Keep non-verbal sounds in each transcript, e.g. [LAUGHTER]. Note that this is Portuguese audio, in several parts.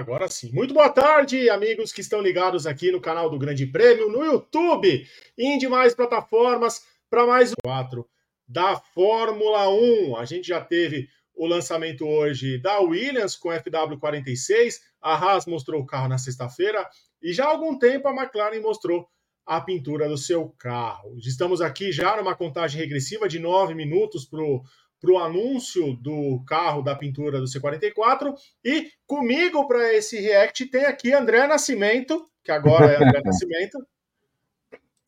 agora sim. Muito boa tarde, amigos que estão ligados aqui no canal do Grande Prêmio, no YouTube e em demais plataformas para mais um 4 da Fórmula 1. A gente já teve o lançamento hoje da Williams com FW46, a Haas mostrou o carro na sexta-feira e já há algum tempo a McLaren mostrou a pintura do seu carro. Estamos aqui já numa contagem regressiva de nove minutos para o para o anúncio do carro da pintura do C44. E comigo para esse react tem aqui André Nascimento, que agora é André [LAUGHS] Nascimento.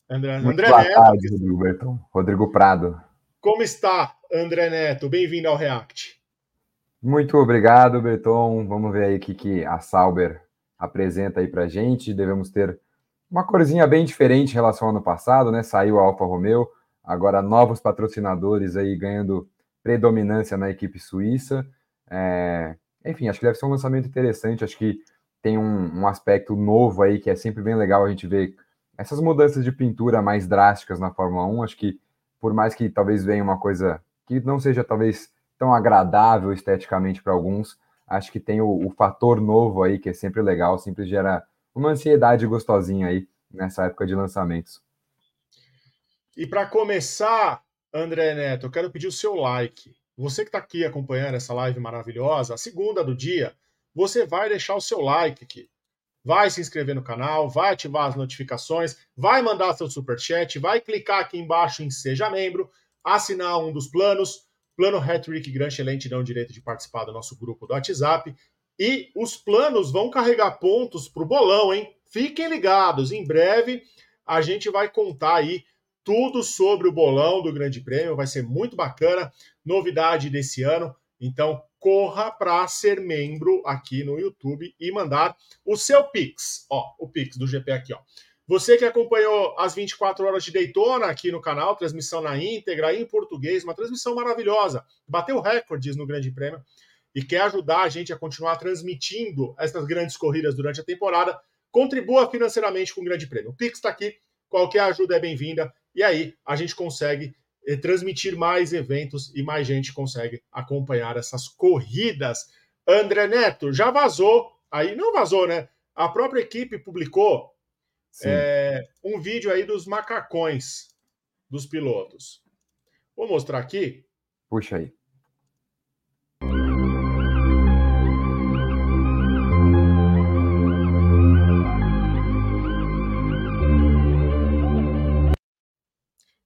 André, Muito André boa Neto. Tarde. Rodrigo Prado. Como está, André Neto? Bem-vindo ao React. Muito obrigado, Berton. Vamos ver aí o que, que a Sauber apresenta aí para gente. Devemos ter uma corzinha bem diferente em relação ao ano passado, né? Saiu a Alfa Romeo, agora novos patrocinadores aí ganhando predominância na equipe suíça. É, enfim, acho que deve ser um lançamento interessante. Acho que tem um, um, aspecto novo aí que é sempre bem legal a gente ver essas mudanças de pintura mais drásticas na Fórmula 1. Acho que, por mais que talvez venha uma coisa que não seja talvez tão agradável esteticamente para alguns, acho que tem o, o, fator novo aí que é sempre legal, sempre gera uma ansiedade gostosinha aí nessa época de lançamentos. E para começar, André Neto, eu quero pedir o seu like. Você que está aqui acompanhando essa live maravilhosa, a segunda do dia, você vai deixar o seu like aqui. Vai se inscrever no canal, vai ativar as notificações, vai mandar seu super chat, vai clicar aqui embaixo em seja membro, assinar um dos planos, plano Hattrick Gran Excelente dão direito de participar do nosso grupo do WhatsApp. E os planos vão carregar pontos para o bolão, hein? Fiquem ligados, em breve a gente vai contar aí tudo sobre o bolão do Grande Prêmio, vai ser muito bacana, novidade desse ano. Então, corra para ser membro aqui no YouTube e mandar o seu Pix. Ó, o Pix do GP aqui, ó. Você que acompanhou as 24 horas de Daytona aqui no canal, transmissão na íntegra, em português, uma transmissão maravilhosa, bateu recordes no Grande Prêmio e quer ajudar a gente a continuar transmitindo essas grandes corridas durante a temporada, contribua financeiramente com o Grande Prêmio. O Pix está aqui, qualquer ajuda é bem-vinda e aí a gente consegue eh, transmitir mais eventos e mais gente consegue acompanhar essas corridas. André Neto, já vazou, aí não vazou, né? A própria equipe publicou é, um vídeo aí dos macacões dos pilotos. Vou mostrar aqui. Puxa aí.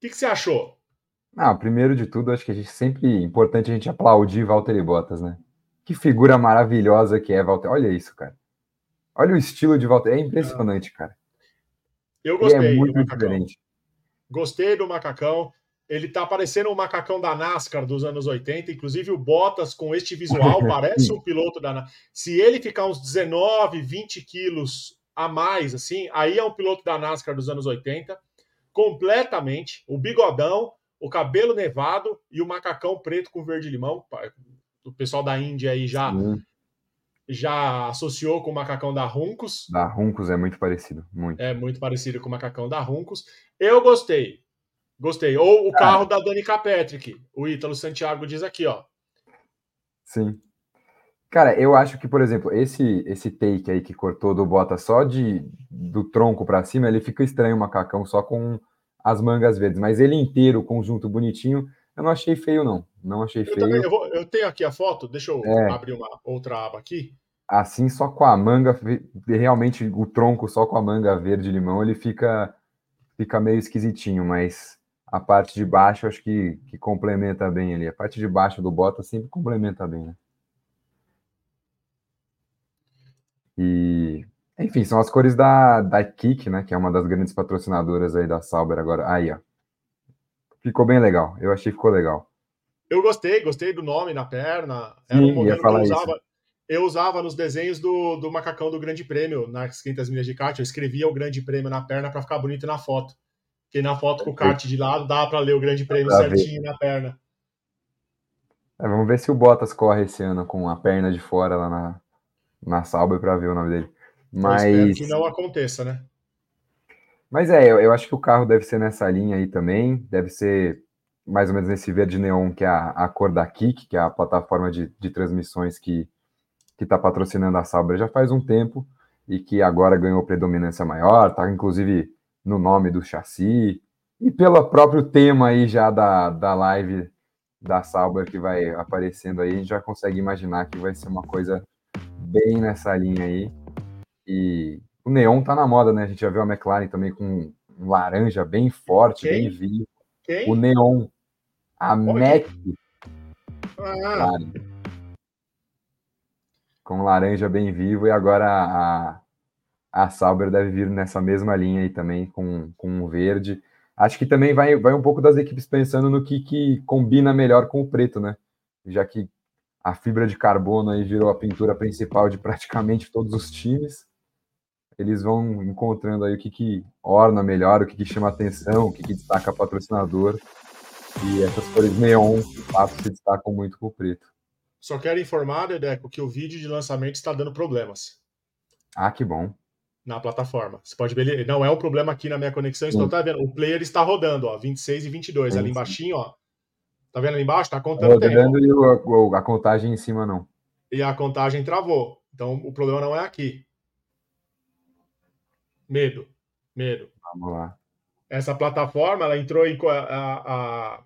Que, que, você achou? Ah, primeiro de tudo, acho que a gente sempre é importante a gente aplaudir Valtteri Bottas, né? Que figura maravilhosa que é Valtteri. Olha isso, cara. Olha o estilo de Valtteri. É impressionante, cara. Eu é gostei é muito do macacão. diferente. Gostei do macacão. Ele tá parecendo um macacão da NASCAR dos anos 80, inclusive o Bottas com este visual [LAUGHS] parece um piloto da NASCAR. Se ele ficar uns 19, 20 quilos a mais, assim, aí é um piloto da NASCAR dos anos 80 completamente, o bigodão, o cabelo nevado e o macacão preto com verde limão. O pessoal da Índia aí já já associou com o macacão da Runcos. Da Runcos é muito parecido, muito. É muito parecido com o macacão da Runcos. Eu gostei. Gostei. Ou o carro da Dani Patrick. O Ítalo Santiago diz aqui, ó. Sim. Cara, eu acho que, por exemplo, esse esse take aí que cortou do bota só de do tronco para cima, ele fica estranho o macacão só com as mangas verdes, mas ele inteiro, conjunto bonitinho, eu não achei feio não. Não achei eu feio. Também, eu, vou, eu, tenho aqui a foto, deixa eu é. abrir uma outra aba aqui. Assim, só com a manga, realmente o tronco só com a manga verde limão, ele fica fica meio esquisitinho, mas a parte de baixo acho que, que complementa bem ali. A parte de baixo do bota sempre complementa bem, né? E, enfim, são as cores da, da Kik, né? Que é uma das grandes patrocinadoras aí da Sauber agora. Aí, ó. Ficou bem legal. Eu achei que ficou legal. Eu gostei, gostei do nome na perna. Era Sim, um modelo que eu usava. Isso. Eu usava nos desenhos do, do macacão do Grande Prêmio, nas 500 milhas de kart. Eu escrevia o Grande Prêmio na perna para ficar bonito na foto. Porque na foto com o kart de lado dá para ler o Grande Prêmio certinho ver. na perna. É, vamos ver se o Bottas corre esse ano com a perna de fora lá na, na Sauber para ver o nome dele. Mas eu que não aconteça, né? Mas é, eu, eu, acho que o carro deve ser nessa linha aí também, deve ser mais ou menos nesse verde neon que é a, a cor da Kik, que é a plataforma de, de transmissões que, que está patrocinando a Sauber já faz um tempo e que agora ganhou predominância maior, está inclusive no nome do chassi e pelo próprio tema aí já da, da live da Sauber que vai aparecendo aí, a gente já consegue imaginar que vai ser uma coisa bem nessa linha aí. E o neon tá na moda, né? A gente já viu a McLaren também com um laranja bem forte, Quem? bem vivo. Quem? O neon. A Mac. Ah. Com laranja bem vivo e agora a, a Sauber deve vir nessa mesma linha aí também com, com o verde. Acho que também vai, vai um pouco das equipes pensando no que, que combina melhor com o preto, né? Já que a fibra de carbono aí virou a pintura principal de praticamente todos os times. Eles vão encontrando aí o que, que orna melhor, o que, que chama atenção, o que, que destaca patrocinador. E essas cores neon, de fato, se destacam muito com o preto. Só quero informar, Dedeco, que o vídeo de lançamento está dando problemas. Ah, que bom. Na plataforma. Você pode ver, não é um problema aqui na minha conexão, estou tá vendo. O player está rodando, ó, 26 e 22, sim, ali embaixo, ó. Tá vendo ali embaixo? Tá contando Rodando tempo. e a, a contagem em cima não. E a contagem travou. Então o problema não é aqui. Medo. Medo. Vamos lá. Essa plataforma, ela entrou em. A, a,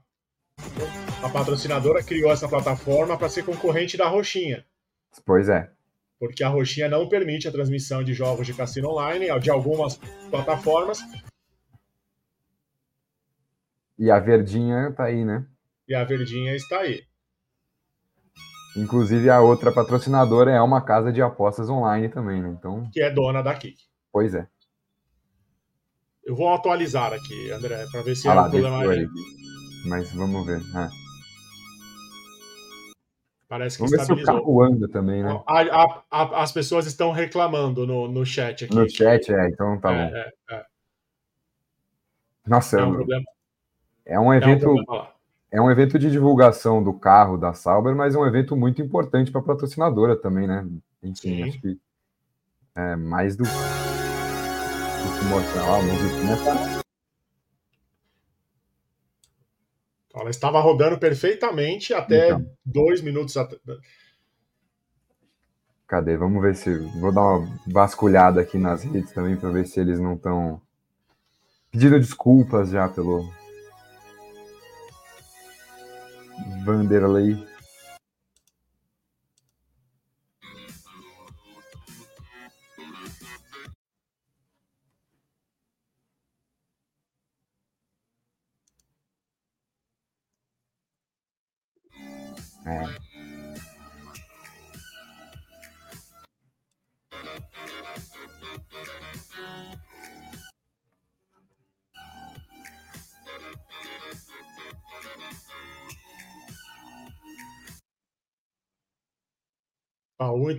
a patrocinadora criou essa plataforma para ser concorrente da Roxinha. Pois é. Porque a Roxinha não permite a transmissão de jogos de cassino online, de algumas plataformas. E a Verdinha tá aí, né? E a verdinha está aí. Inclusive, a outra patrocinadora é uma casa de apostas online também, né? Então... Que é dona da Kik. Pois é. Eu vou atualizar aqui, André, para ver se ah, é um problema aí. Mas vamos ver. É. Parece que vamos ver se o carro anda também, né? A, a, a, as pessoas estão reclamando no, no chat aqui. No chat, é, então tá é, bom. É, é. Nossa, é um, problema. é um evento. É um é um evento de divulgação do carro da Sauber, mas é um evento muito importante para a patrocinadora também, né? Enfim, Sim. acho que é mais do, do que mostrar a musiquinha tá. Ela estava rodando perfeitamente até então. dois minutos atrás. Cadê? Vamos ver se. Vou dar uma vasculhada aqui nas redes também para ver se eles não estão pedindo desculpas já pelo, Vanderlei. É.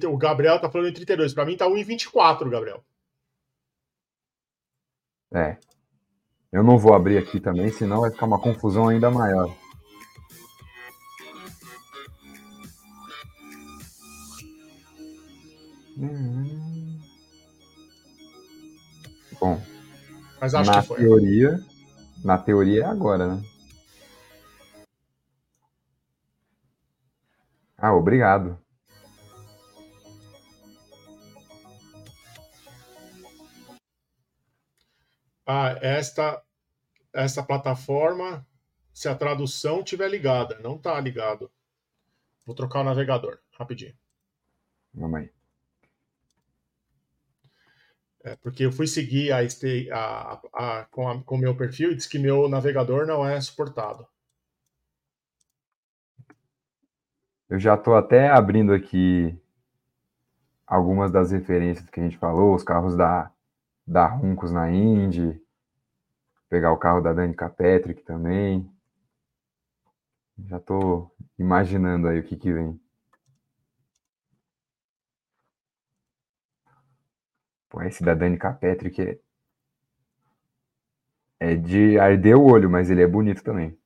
o Gabriel tá falando em 32. Para mim tá 1,24, Gabriel. É. Eu não vou abrir aqui também, senão vai ficar uma confusão ainda maior. Bom, Mas acho na que foi. teoria, na teoria é agora, né? Ah, obrigado. Ah, esta, esta plataforma, se a tradução tiver ligada, não está ligado. Vou trocar o navegador, rapidinho. Vamos aí. É, porque eu fui seguir a, a, a, com o meu perfil e disse que meu navegador não é suportado. Eu já estou até abrindo aqui algumas das referências que a gente falou, os carros da, da Runcos na Indy, pegar o carro da Danica Patrick também. Já estou imaginando aí o que, que vem. Pô, esse da Danica Patrick é, é de arder o olho, mas ele é bonito também.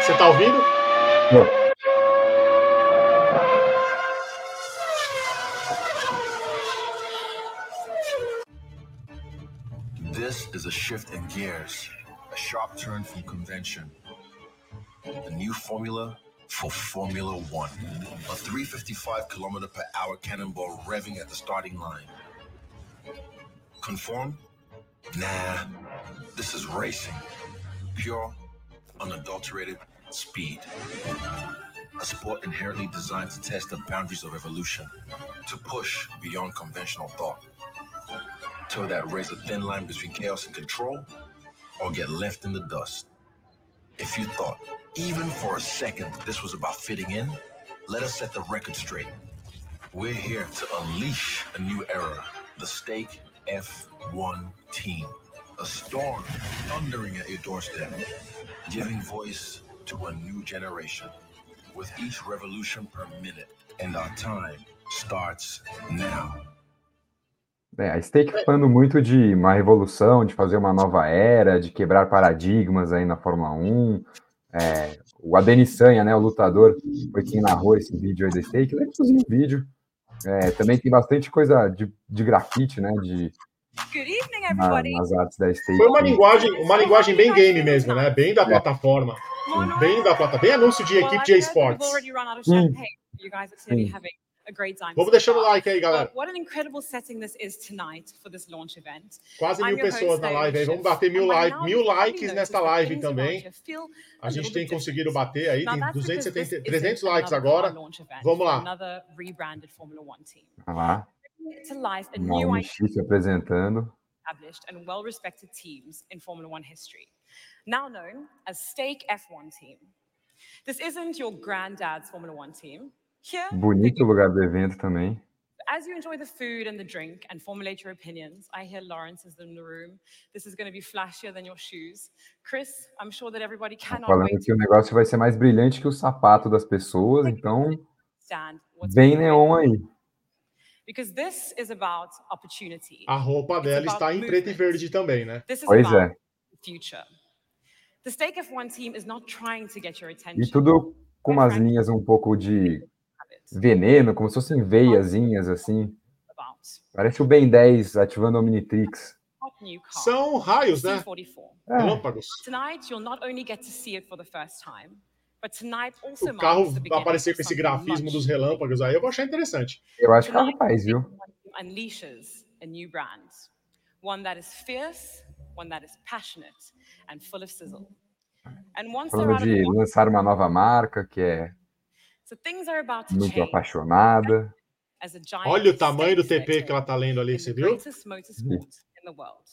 Você tá ouvindo? Não. is a shift in gears, A sharp turn from convention. The new formula for Formula One. A 355 kilometer per hour cannonball revving at the starting line. Conform? Nah, this is racing. Pure, unadulterated speed. A sport inherently designed to test the boundaries of evolution, to push beyond conventional thought. Toe that razor thin line between chaos and control, or get left in the dust. If you thought, even for a second, this was about fitting in, let us set the record straight. We're here to unleash a new era, the Stake F1 team. A storm thundering at your doorstep, giving voice to a new generation. With each revolution per minute, and our time starts now. É, a Stake falando muito de uma revolução, de fazer uma nova era, de quebrar paradigmas aí na Fórmula 1. É, o Adenissanha, né, o lutador, foi quem narrou esse vídeo aí da Stake. Lembra um vídeo. É, também tem bastante coisa de, de grafite, né, de, Good evening, everybody. na, nas artes da Stake. Foi uma linguagem, uma linguagem bem game mesmo, né? Bem da plataforma. Bem da plataforma. Bem anúncio de equipe de esportes. great time. Vamos deixando o like aí, galera. But what an incredible setting this is tonight for this launch event. Quase mil pessoas na live aí. Vamos bater mil, like, mil likes nesta live também. A gente tem conseguido bater aí, tem that's because 270, this 300 isn't likes agora. Vamos lá. Olha lá, X se apresentando. established and well respected teams in Formula One history, now known as Stake F1 Team. This isn't your granddad's Formula One team. Here, Bonito lugar do evento também. as you enjoy the food and the drink and formulate your opinions, I hear Lawrence is in the room. This is going to be flashier than your shoes. Chris, I'm sure that everybody Tá cannot falando wait que o negócio vai ser mais brilhante que o sapato das pessoas, então bem neon aí. Because this is about opportunity. A roupa dela está em preto e verde também, né? This is Pois about é. future. E attention. tudo com umas linhas um pouco de veneno, como se fossem veiazinhas assim. Parece o Ben 10 ativando a Omnitrix. São raios, né? C44. É, Relâmpagos. Tonight, you'll not only get to see it for the first time, but tonight also O carro marks the vai aparecer of com esse grafismo dos relâmpagos aí, eu vou achar interessante. eu acho que é rapaz, viu? unleashes a new brand, one that is fierce, one that is passionate, and full of sizzle. And once they're Falando out of the de lançar uma nova marca que é so things are about to muito change apaixonada. as a giant Olha o tamanho do TP que ela letter tá lendo ali, in você viu? greatest motorsport in the world.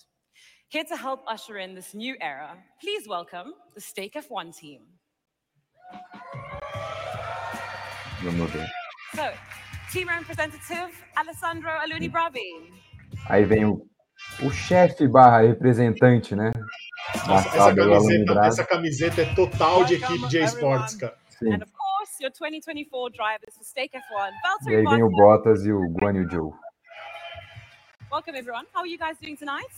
Here to help usher in this new era, please welcome the Stake F1 team. Vamos ver. So, team representative Alessandro Aluni Bravi. Aí vem o, o chefe barra representante, né? Nossa, essa camiseta, essa camiseta é total de equipe de esportes, cara. Sim. And of course, your 2024 drivers for Stake F1, E Valtteri aí vem o Bottas. E o Guan Yu Zhou. Welcome, everyone. How are you guys doing tonight?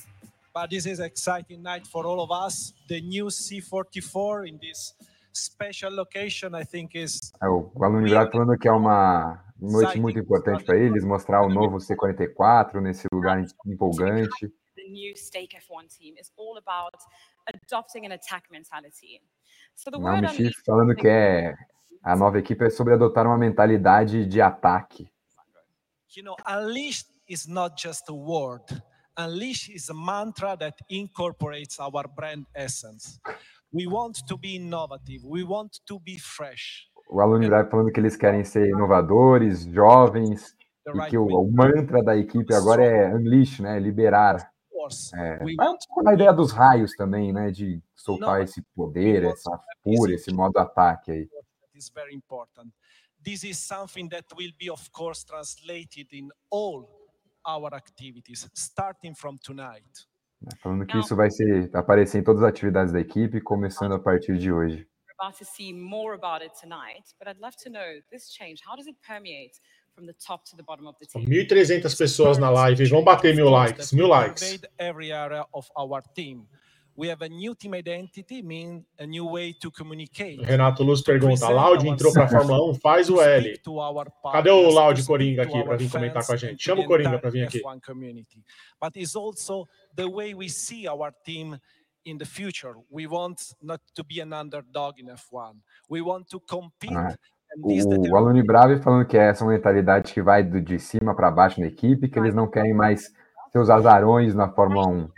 but this is exciting night for all of us. The new C44 in this special location, I think, is É, o Alan Brás falando que é uma noite muito importante para eles, mostrar o novo C44 nesse lugar empolgante. The new Stake F1 team is all about adopting an attack mentality. So the word Chief falando que é a nova equipe é sobre adotar uma mentalidade de ataque. you know, unleashed is not just a word. Unleash is a mantra that incorporates our brand essence. We want to be innovative. We want to be fresh. O Alan Brás falando que eles querem ser inovadores, jovens, e que o, o mantra da equipe agora é unleash, né? Liberar. É, é a ideia dos raios também, né? De soltar Não, esse poder, essa fúria, esse modo ataque aí. that is very important. This is something that will be, of course, translated in all our activities, starting from tonight. né, Falando que isso vai ser aparecer em todas as atividades da equipe, começando a partir de hoje. We're about to see more about it tonight, but I'd love to know this change, how does it permeate from the top to the bottom of the team? 1.300 pessoas na live. Vão bater mil likes. Mil likes. Every area of our team. We have a new team identity, mean a new way to communicate. Renato Luz pergunta: Laude entrou para a Fórmula 1, faz o L. Cadê o Laude to Coringa aqui our vir comentar com a gente? Chama o Coringa pra vir aqui. F1 community. But it's also the way we see our team in the future. We want not to be an underdog in F1. We want to compete. O determines Aluni Bravi falando que é essa mentalidade que vai do, de cima para baixo na equipe, que eles não querem mais seus azarões na Fórmula 1. Um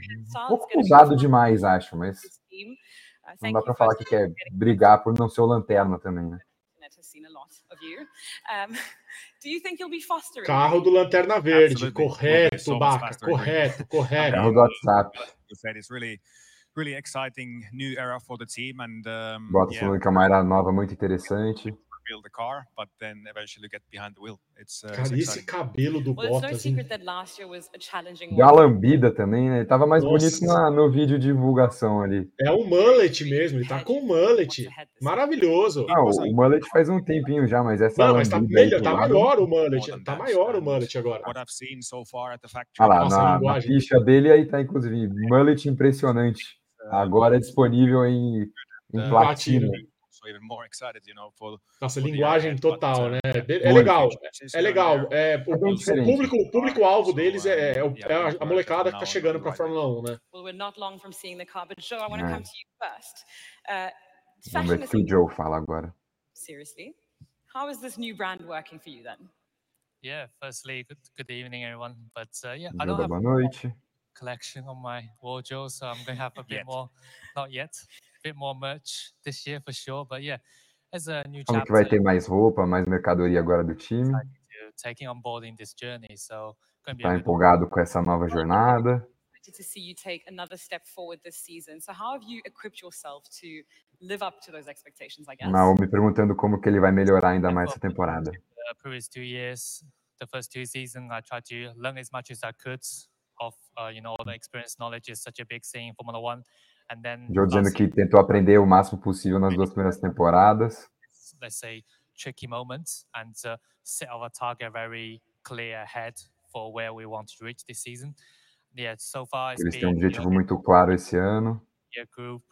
pouco usado demais, acho, mas. Uh, não dá para falar que quer brigar por não ser o lanterna também, né? [LAUGHS] Carro do Lanterna Verde. Correto, Baca. Correto, [LAUGHS] correto. Carro do WhatsApp. really exciting new era for the team and um, Bottas yeah, falando que é uma era nova muito interessante. Build the car but then eventually get behind the wheel it's, uh, Cara, esse cabelo do Well, Bottas, hein? secret that last year was a lambida também, né? Ele tava mais Nossa. bonito na- no vídeo de divulgação ali. É um mullet mesmo, ele tá com um mullet. Maravilhoso. Ah, o, o mullet faz um tempinho já, mas essa Não, mas tá melhor, tá lado- maior o mullet. Tá maior o mullet agora. what I've seen so far at the factory Ah lá, Nossa, na, na linguagem. ficha dele aí tá, inclusive, mullet impressionante. Agora é disponível em, em Uh, platina. Even more excited you know for Nossa, for the linguagem year ahead, but, total, uh, né? É Muito. legal. É you're legal. there, É, o, bem o público, o público-alvo So, deles é, é, o- um, é a, a molecada que tá chegando pra Fórmula 1, né? Well, we're not long from seeing the car, but Joe, I want to Yeah. come to you first. Uh, Vamos ver o que o Joe fala agora. seriously. How is this new brand working for you then? Yeah, firstly, good, good evening, everyone. But uh, yeah, I don't have boa a noite. Collection on my wardrobe, so I'm going to have a bit more, not yet, a bit more merch this year for sure. But yeah, as a new Falando que chapter, vai ter mais roupa, mais mercadoria agora do time. taking on board in this journey, so going to be Tá a good empolgado com essa nova jornada. Excited to see you take another step forward this season. So, how have you equipped yourself to live up to those expectations? I guess. Naomi perguntando como que ele vai melhorar ainda mais essa temporada. the previous two years, the first two seasons, I tried to learn as much as I could of, uh, you know, all the experience, knowledge is such a big thing in Formula One. And then Joe dizendo que tentou aprender o máximo possível nas duas primeiras temporadas. let's say, tricky moments and uh, set our target very clear ahead for where we want to reach this season. Yeah, so far it's Eles têm um objetivo muito claro esse ano. group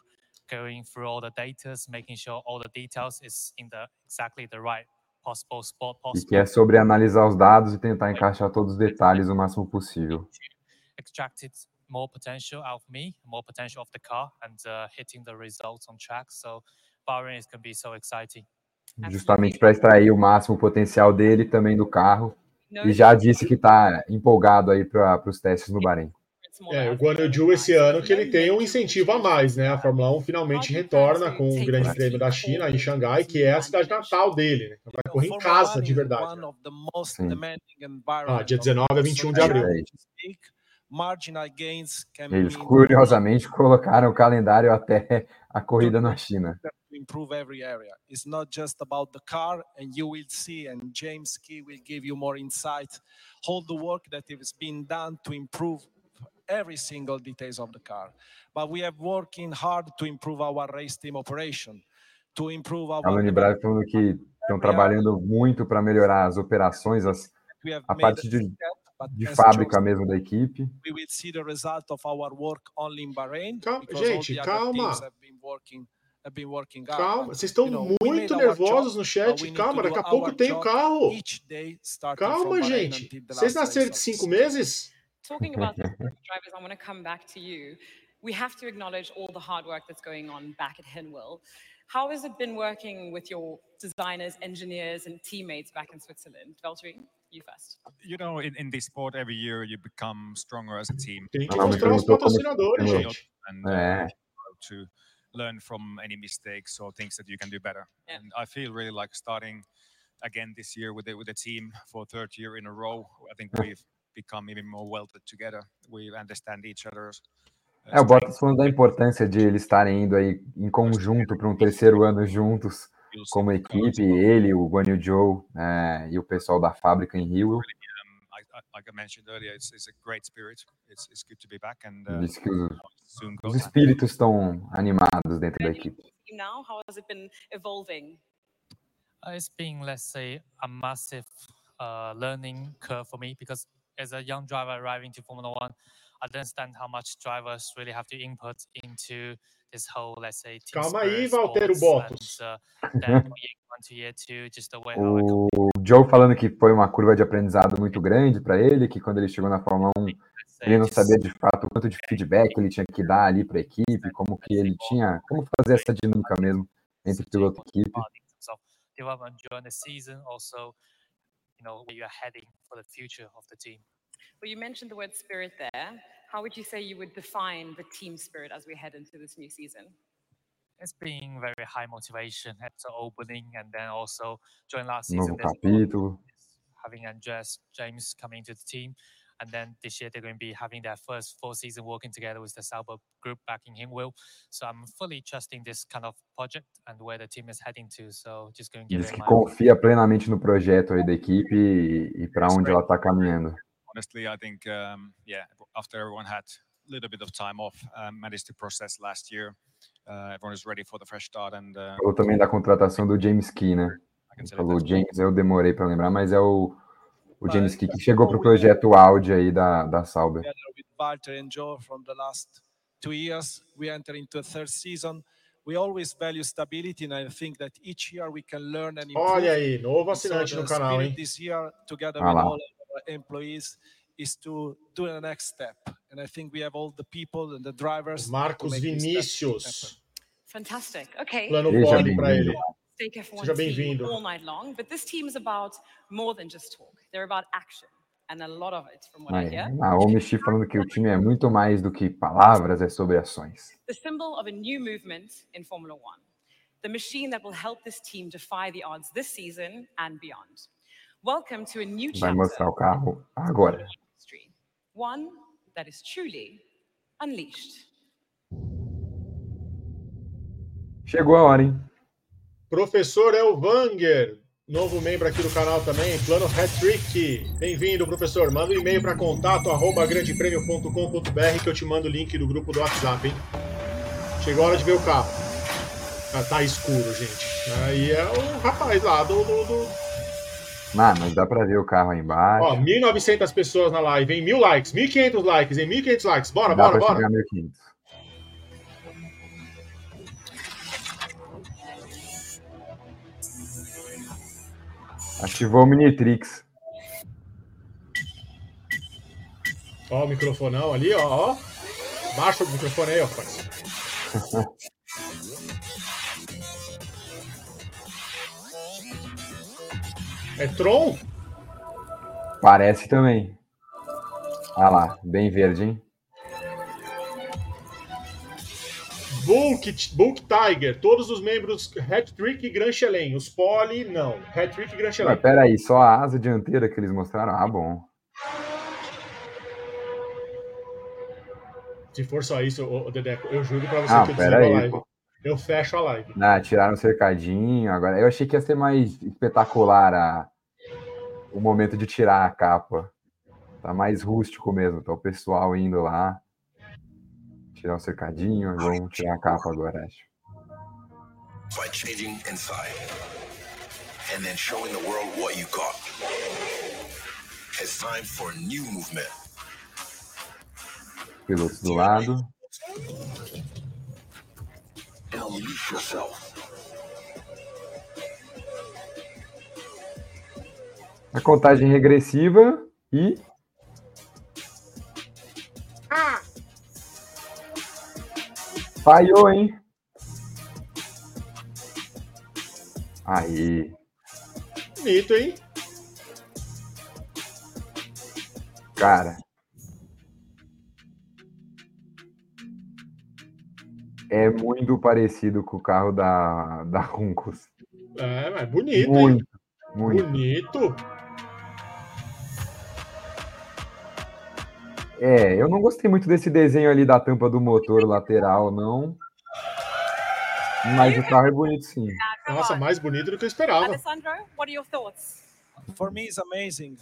going through all the data, making sure all the details is in the exactly the right possible spot E possible. que é sobre analisar os dados e tentar encaixar todos os detalhes o máximo possível. Extracted more potential out of me, more potential of the car, and uh, hitting the results on track. So Bahrain is going to be so exciting. Justamente para extrair o máximo potencial dele e também do carro. E já disse que está empolgado aí para os testes no Bahrein. É, o I've Guan Yu learned Zhou esse ano que ele tem um incentivo a mais, né? A Fórmula 1 finalmente retorna com o Grande Prêmio da China em Xangai, que é a cidade natal dele, né? Vai correr em casa de verdade. demanding Ah, dia of 19 a course, 21 so de abril. big. Marginal gains can Eles mean curiosamente colocaram o calendário até a corrida na China. improve every area. It's not just about the car, and you will see, and James Key will give you more insight, all the work that is being done to improve every single details of the car. But we are working hard to improve our race team operation, to improve our falando que estão trabalhando muito para melhorar as operações, as, have a parte de, de fábrica mesmo da equipe. we will see the result of our work only in Bahrain. Calma, gente, calma. Calma, vocês estão muito nervosos job, no chat. Calma, daqui a pouco tem o carro. Calma, gente. Vocês nasceram de cinco meses? Talking about [LAUGHS] drivers, I want to come back to you. We have to acknowledge all the hard work that's going on back at Hinwil. How has it been working with your designers, engineers, and teammates back in Switzerland? Valtteri, you first. you know in, in this sport every year you become stronger as a team Tem que mostrar os patrocinadores, gente. and uh, to learn from any mistakes or things that you can do better. Yeah. And I feel really like starting again this year with the, with the team for third year in a row. I think we've become even more welded together. We understand each other's. Uh, é o Bottas falando da importância de eles estarem indo aí em conjunto para um terceiro ano juntos como equipe, ele, o Guan Yu Zhou é, e o pessoal da fábrica em Rio. I, I, like I mentioned earlier, it's, it's a great spirit. It's, it's good to be back and uh, Disse que os, time. espíritos estão animados dentro da equipe. Now, how has it been evolving? Uh, it's been, let's say, a massive uh, learning curve for me because as a young driver arriving to Formula One, understand how much drivers really have to input into this whole, let's say, team Calma aí, sports Bottas. uh, O Joe falando que foi uma curva de aprendizado muito grande para ele, que quando ele chegou na Fórmula 1, ele não sabia de fato quanto de feedback ele tinha que dar ali para a equipe, como que ele tinha, como fazer essa dinâmica mesmo entre piloto e equipe. development during the season, also, you know, where you're heading for the future of the team. Well, you mentioned the word spirit there. How would you say you would define the team spirit as we head into this new season? It's being very high motivation at the opening, and then also during last season, Novo there's a lot of capítulo. having Andreas James coming to the team. And then this year they're going to be having their first full season working together with the Sauber group back in Hingwil. So I'm fully trusting this kind of project and where the team is heading to. So just going to give Diz it que my confia plenamente no projeto aí da equipe e, e para onde ela está caminhando. Honestly, I think, um, yeah, after everyone had a little bit of time off, um, managed to process last year, uh, everyone is ready for the fresh start. And uh, Falou também da contratação do James Key, né? Falou James, eu demorei para lembrar, mas é o, o James Key que chegou para o projeto Audi aí da, da Sauber. together with Walter and Joe from the last two years. We enter into a third season. We always value stability, and I think that each year we can learn and improve. Olha aí, novo so assinante the no canal, hein? This year, together Ah with lá. all employees, is to do the next step. And I think we have all the people and the drivers. to Marcos make this step Vinícius. Fantastic. Okay. Plano Seja pole para bem-vindo. ele. Stake F1 Seja team bem-vindo. all night long, but this team is about more than just talk. They're about action, and a lot of it, from what I Aí, hear. Naomi Shi falando que o time é muito mais do que palavras, é sobre ações. the symbol of a new movement in Formula One, the machine that will help this team defy the odds this season and beyond. Vai mostrar o carro agora. one that is truly unleashed. Chegou a hora, hein? Professor Elvanger, novo membro aqui do canal também, plano Hat-Trick. Bem-vindo, professor. Manda um e-mail para contato arroba grandepremio.com.br que eu te mando o link do grupo do WhatsApp, hein? Chegou a hora de ver o carro. Ah, tá escuro, gente. Aí é o rapaz lá do... do, do... Ah, mas dá para ver o carro aí embaixo. Ó, 1.900 pessoas na live, hein? 1.000 likes, 1.500 likes, hein? 1.500 likes. Bora, dá bora, bora. chegar a 1500. Ativou o Minitrix. Ó o microfonão ali, ó, ó. Baixa o microfone aí, ó, rapaz. [LAUGHS] É Tron? Parece também. Ah lá, bem verde, hein? Bulk, Bulk Tiger, todos os membros Hat-Trick e Grand Chelem. Os Poli, não. Hat-Trick e Grand Mas Chelem. peraí, só a asa dianteira que eles mostraram? Ah, bom. Se for só isso, Dedeco, eu juro pra você Ah, que eu pera aí, pô. Eu fecho a live. Ah, tiraram o cercadinho. Agora, eu achei que ia ser mais espetacular a... o momento de tirar a capa. Tá mais rústico mesmo. Tá o pessoal indo lá. Tirar o cercadinho. Vamos tirar a capa agora, acho. by changing inside and then showing the world what you got. It's time for a new movement. Pilotos do lado. Unleash yourself. A contagem regressiva e. Falhou, hein? Aí, Bonito, hein? cara. É muito parecido com o carro da, da Runcos. É, mas bonito, hein? Muito, muito. Bonito. É, eu não gostei muito desse desenho ali da tampa do motor lateral, não. Mas o carro é bonito, sim. Nossa, mais bonito do que eu esperava. Alessandro, what are your thoughts? For me, it's amazing.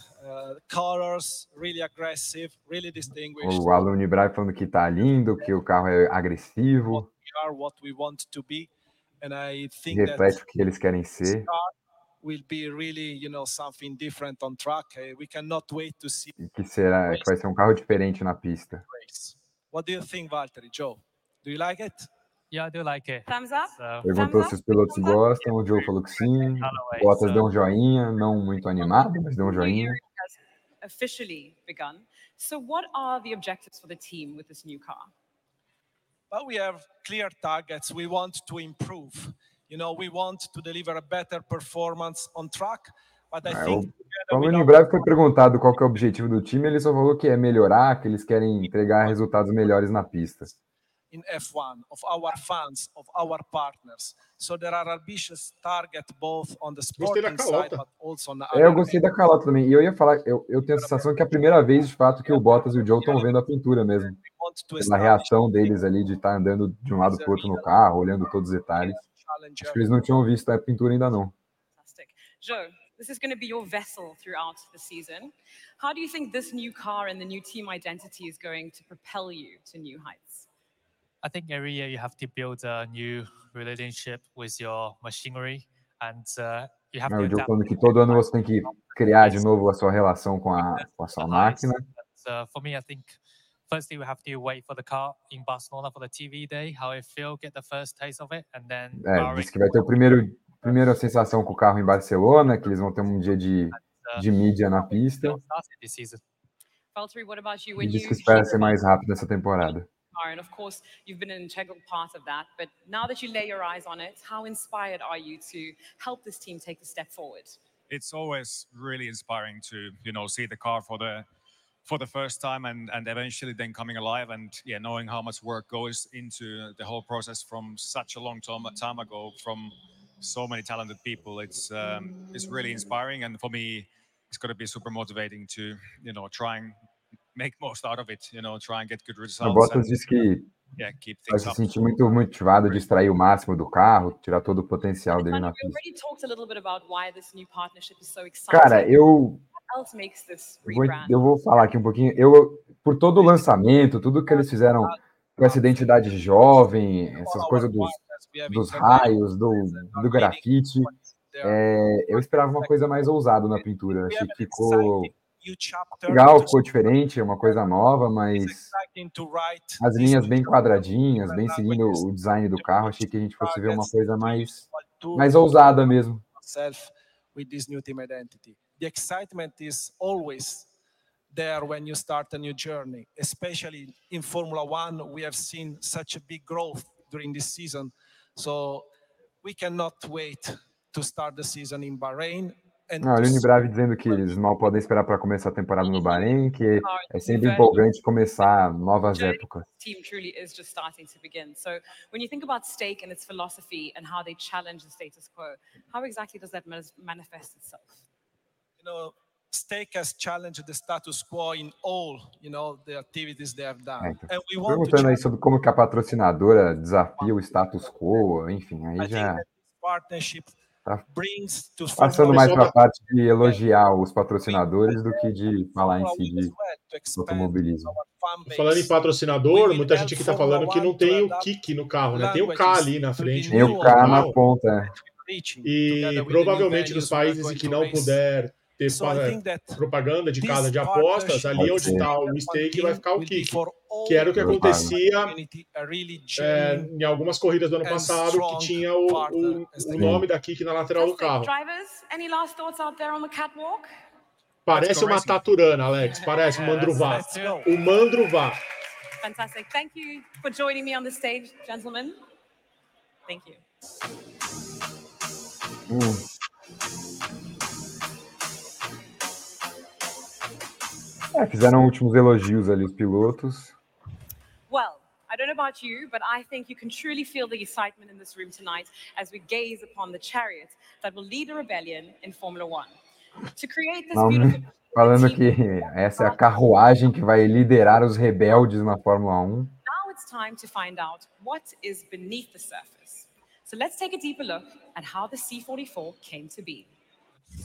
Colors, really aggressive, really distinguished. O Alune Brai falando que tá lindo, que o carro é agressivo, We are what we want to be, and I think reflete that o que eles querem ser, car will be really, you know, something different on track. We cannot wait to see e que será, que vai ser um carro diferente na pista. What do you think, Valtteri? Joe, do you like it? Yeah, I do like it. Thumbs up? So, Perguntou se os pilotos gostam, o Joe falou que sim. Bottas deu um joinha, não muito animado, mas deu um joinha. officially begun. So, what are the objectives for the team with this new car? But we have clear targets. We want to improve. You know, we want to deliver a better performance on track. But I É, think o together Paulo with em our breve foi perguntado qual que é o objetivo do time, ele só falou que é melhorar, que eles querem entregar resultados melhores na pista. In F1 of our fans, of our partners. So there are ambitious targets both on the sporting side, but also on the É, eu gostei da calota também. E eu ia falar, eu, eu tenho a sensação que é a primeira vez, de fato, que o Bottas e o Joe estão vendo a pintura mesmo. Pela establish reação deles ali de estar andando de um lado para o outro no carro, olhando todos os detalhes. Acho que eles não tinham visto a pintura ainda não. Fantastic. Joe, this is going to be your vessel throughout the season. How do you think this new car and the new team identity is going to propel you to new heights? I think every year you have to build a new relationship with your machinery, and uh, you have É, to adapt que todo ano você tem que criar de novo a sua relação com a, com a sua máquina. But, uh, for me, I think firstly we have to wait for the car in Barcelona for the TV day, how it feel, get the first taste of it, and then É, disse que vai ter o primeiro primeira sensação com o carro em Barcelona, que eles vão ter um dia de, de mídia na pista. Valtteri, what about you? E When you que espera ser mais rápido essa temporada. A car, and of course you've been an integral part of that, but now that you lay your eyes on it, how inspired are you to help this team take a step forward? it's always really inspiring to you know see the car for the for the first time and and eventually then coming alive and yeah knowing how much work goes into the whole process from such a long time, time ago from so many talented people it's um, it's really inspiring and for me it's going to be super motivating to you know try and make most out of it you know try and get good O results Bottas and disse que yeah keep vai things se sentir muito motivado de extrair o máximo do carro, tirar todo o potencial dele na we pista. already talked a little bit about why this new partnership is so exciting. Cara, eu what else makes this vou, rebrand? eu vou falar aqui um pouquinho. Eu, por todo o lançamento, tudo que eles fizeram com essa identidade jovem, essas coisas dos, dos raios, do, do grafite, é, eu esperava uma coisa mais ousada na pintura. Achei que ficou legal, ficou diferente, é uma coisa nova, mas as linhas bem quadradinhas, bem seguindo o design do carro. Achei que a gente fosse ver uma coisa mais, mais ousada mesmo. with this new team identity. The excitement is always there when you start a new journey, especially in Formula One. We have seen such a big growth during this season. So we cannot wait to start the season in Bahrain. And Não, Lune Brave dizendo que eles mal podem esperar para começar a temporada no Bahrein, que é sempre empolgante começar novas épocas. team truly is just starting to begin. So when you think about stake and its philosophy and how they challenge the status quo, how exactly does that manifest itself? you know, Stake has challenged the status quo in all, you know, the activities they have É, done. então, And we want to Perguntando aí sobre como que a patrocinadora desafia o status quo, enfim, aí I think já that this partnership tá passando mais para a parte de elogiar os patrocinadores do que de falar em si de expand automobilismo. Falando em patrocinador, muita gente aqui tá falando que não tem o kick no carro, né? Tem o K ali na frente. Tem o K na ponta, é. reaching E provavelmente nos países em que não puder ter propaganda de casa de apostas, ali onde está o stake vai ficar o kick. Que era o que acontecia é, em algumas corridas do ano passado, que tinha o, o, o nome da kick na lateral do carro. Drivers, any last thoughts out there on the catwalk? Parece uma. Taturana, Alex. Parece um Mandruvá. O Mandruvá. Fantastic. Thank you for joining me on the stage, gentlemen. Thank you. Hum. É, fizeram últimos elogios ali os pilotos. Well, I don't know about you, but I think you can truly feel the excitement in this room tonight as we gaze upon the chariot that will lead a rebellion in Formula One. To create this Não, beautiful Falando que essa é a carruagem que vai liderar os rebeldes na Fórmula 1. now it's time to find out what is beneath the surface. So let's take a deeper look at how the C44 came to be.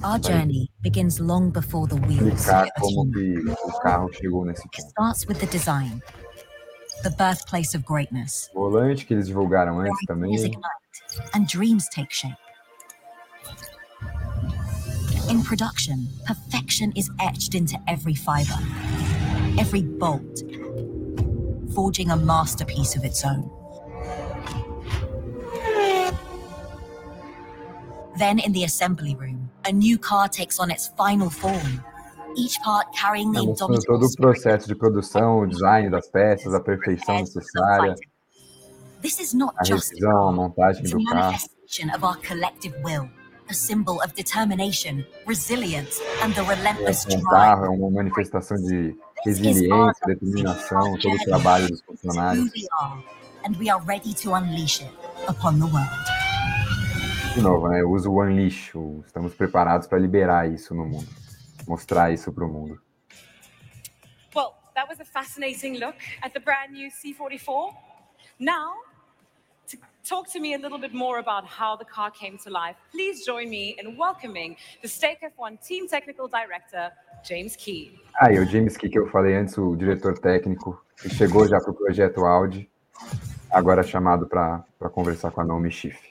Our journey begins long before the wheels Explicar hit the como que o carro chegou nesse It starts with the design, the birthplace of greatness. Volante que eles divulgaram antes também. And dreams take shape. In production, perfection is etched into every fiber, every bolt, forging a masterpiece of its own. Then in the assembly room, a new car takes on its final form É, mostrando todo o processo de produção, o design das peças, a perfeição necessária, fighting. This is not a revisão, a montagem do carro. manifestation of our collective will, a symbol of determination, resilience, and the relentless Um drive. carro é uma manifestação de resiliência, determinação, todo o trabalho dos funcionários. and we are ready to unleash it upon the world. De novo, né? Eu uso o unleash, estamos preparados para liberar isso no mundo, mostrar isso para o mundo. Well, that was a fascinating look at the brand new C44. Now, to talk to me a little bit more about how the car came to life, please join me in welcoming the Stake F1 Team Technical Director, James Key. Ah, e o James Key, que eu falei antes, o diretor técnico, que chegou já para o projeto Audi, agora chamado para conversar com a Naomi Schiff.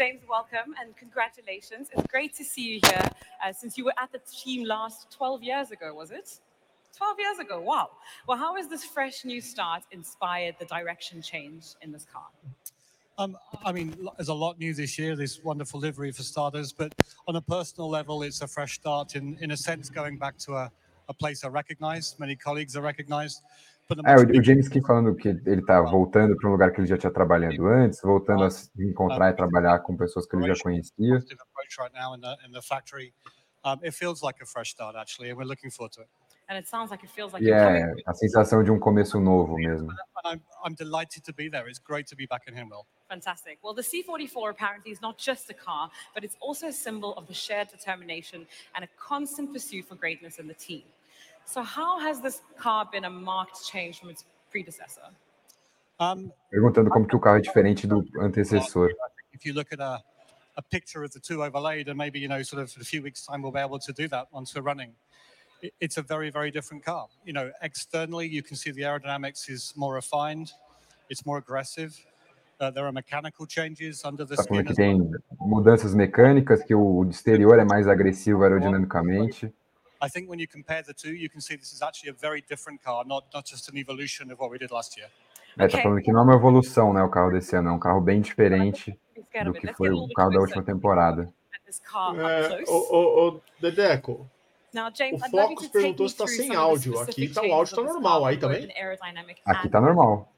James, welcome and congratulations. It's great to see you here uh, since you were at the team last 12 years ago, was it? 12 years ago, wow. Well, how has this fresh new start inspired the direction change in this car? Um, I mean, there's a lot new this year. This wonderful livery for starters, but on a personal level, it's a fresh start. In in a sense, going back to a, a place I recognise, many colleagues are recognised. É, o, James Key falando que ele está voltando para um lugar que ele já tinha trabalhando antes, voltando a se encontrar e trabalhar com pessoas que ele já conhecia. E é a sensação de um começo novo mesmo. And I'm I'm delighted to be there. It's great to be back in Himwell. Fantastic. Well, the C44 apparently is not just a car, but it's also a symbol of the shared determination and a constant pursuit for greatness in the team. So, how has this car been a marked change from its predecessor? Um, Perguntando como que o carro é diferente do antecessor. if you look at a, a picture of the two overlaid, and maybe you know, sort of in a few weeks' time, we'll be able to do that once we're running. It's a very, very different car. You know, externally, you can see the aerodynamics is more refined, it's more aggressive. Uh, there are mechanical changes under the Está skin falando que tem mudanças mecânicas, que o exterior é mais agressivo aerodinamicamente. I think when you compare the two, you can see this is actually a very different car, not not just an evolution of what we did last year. É, tá falando que não é uma evolução, né? O carro desse ano é um carro bem diferente do que foi o carro da última temporada. É, ô, ô, ô, Dedeco, o Focus perguntou se tá sem áudio. Aqui tá, o áudio tá normal aí também. Aqui tá normal.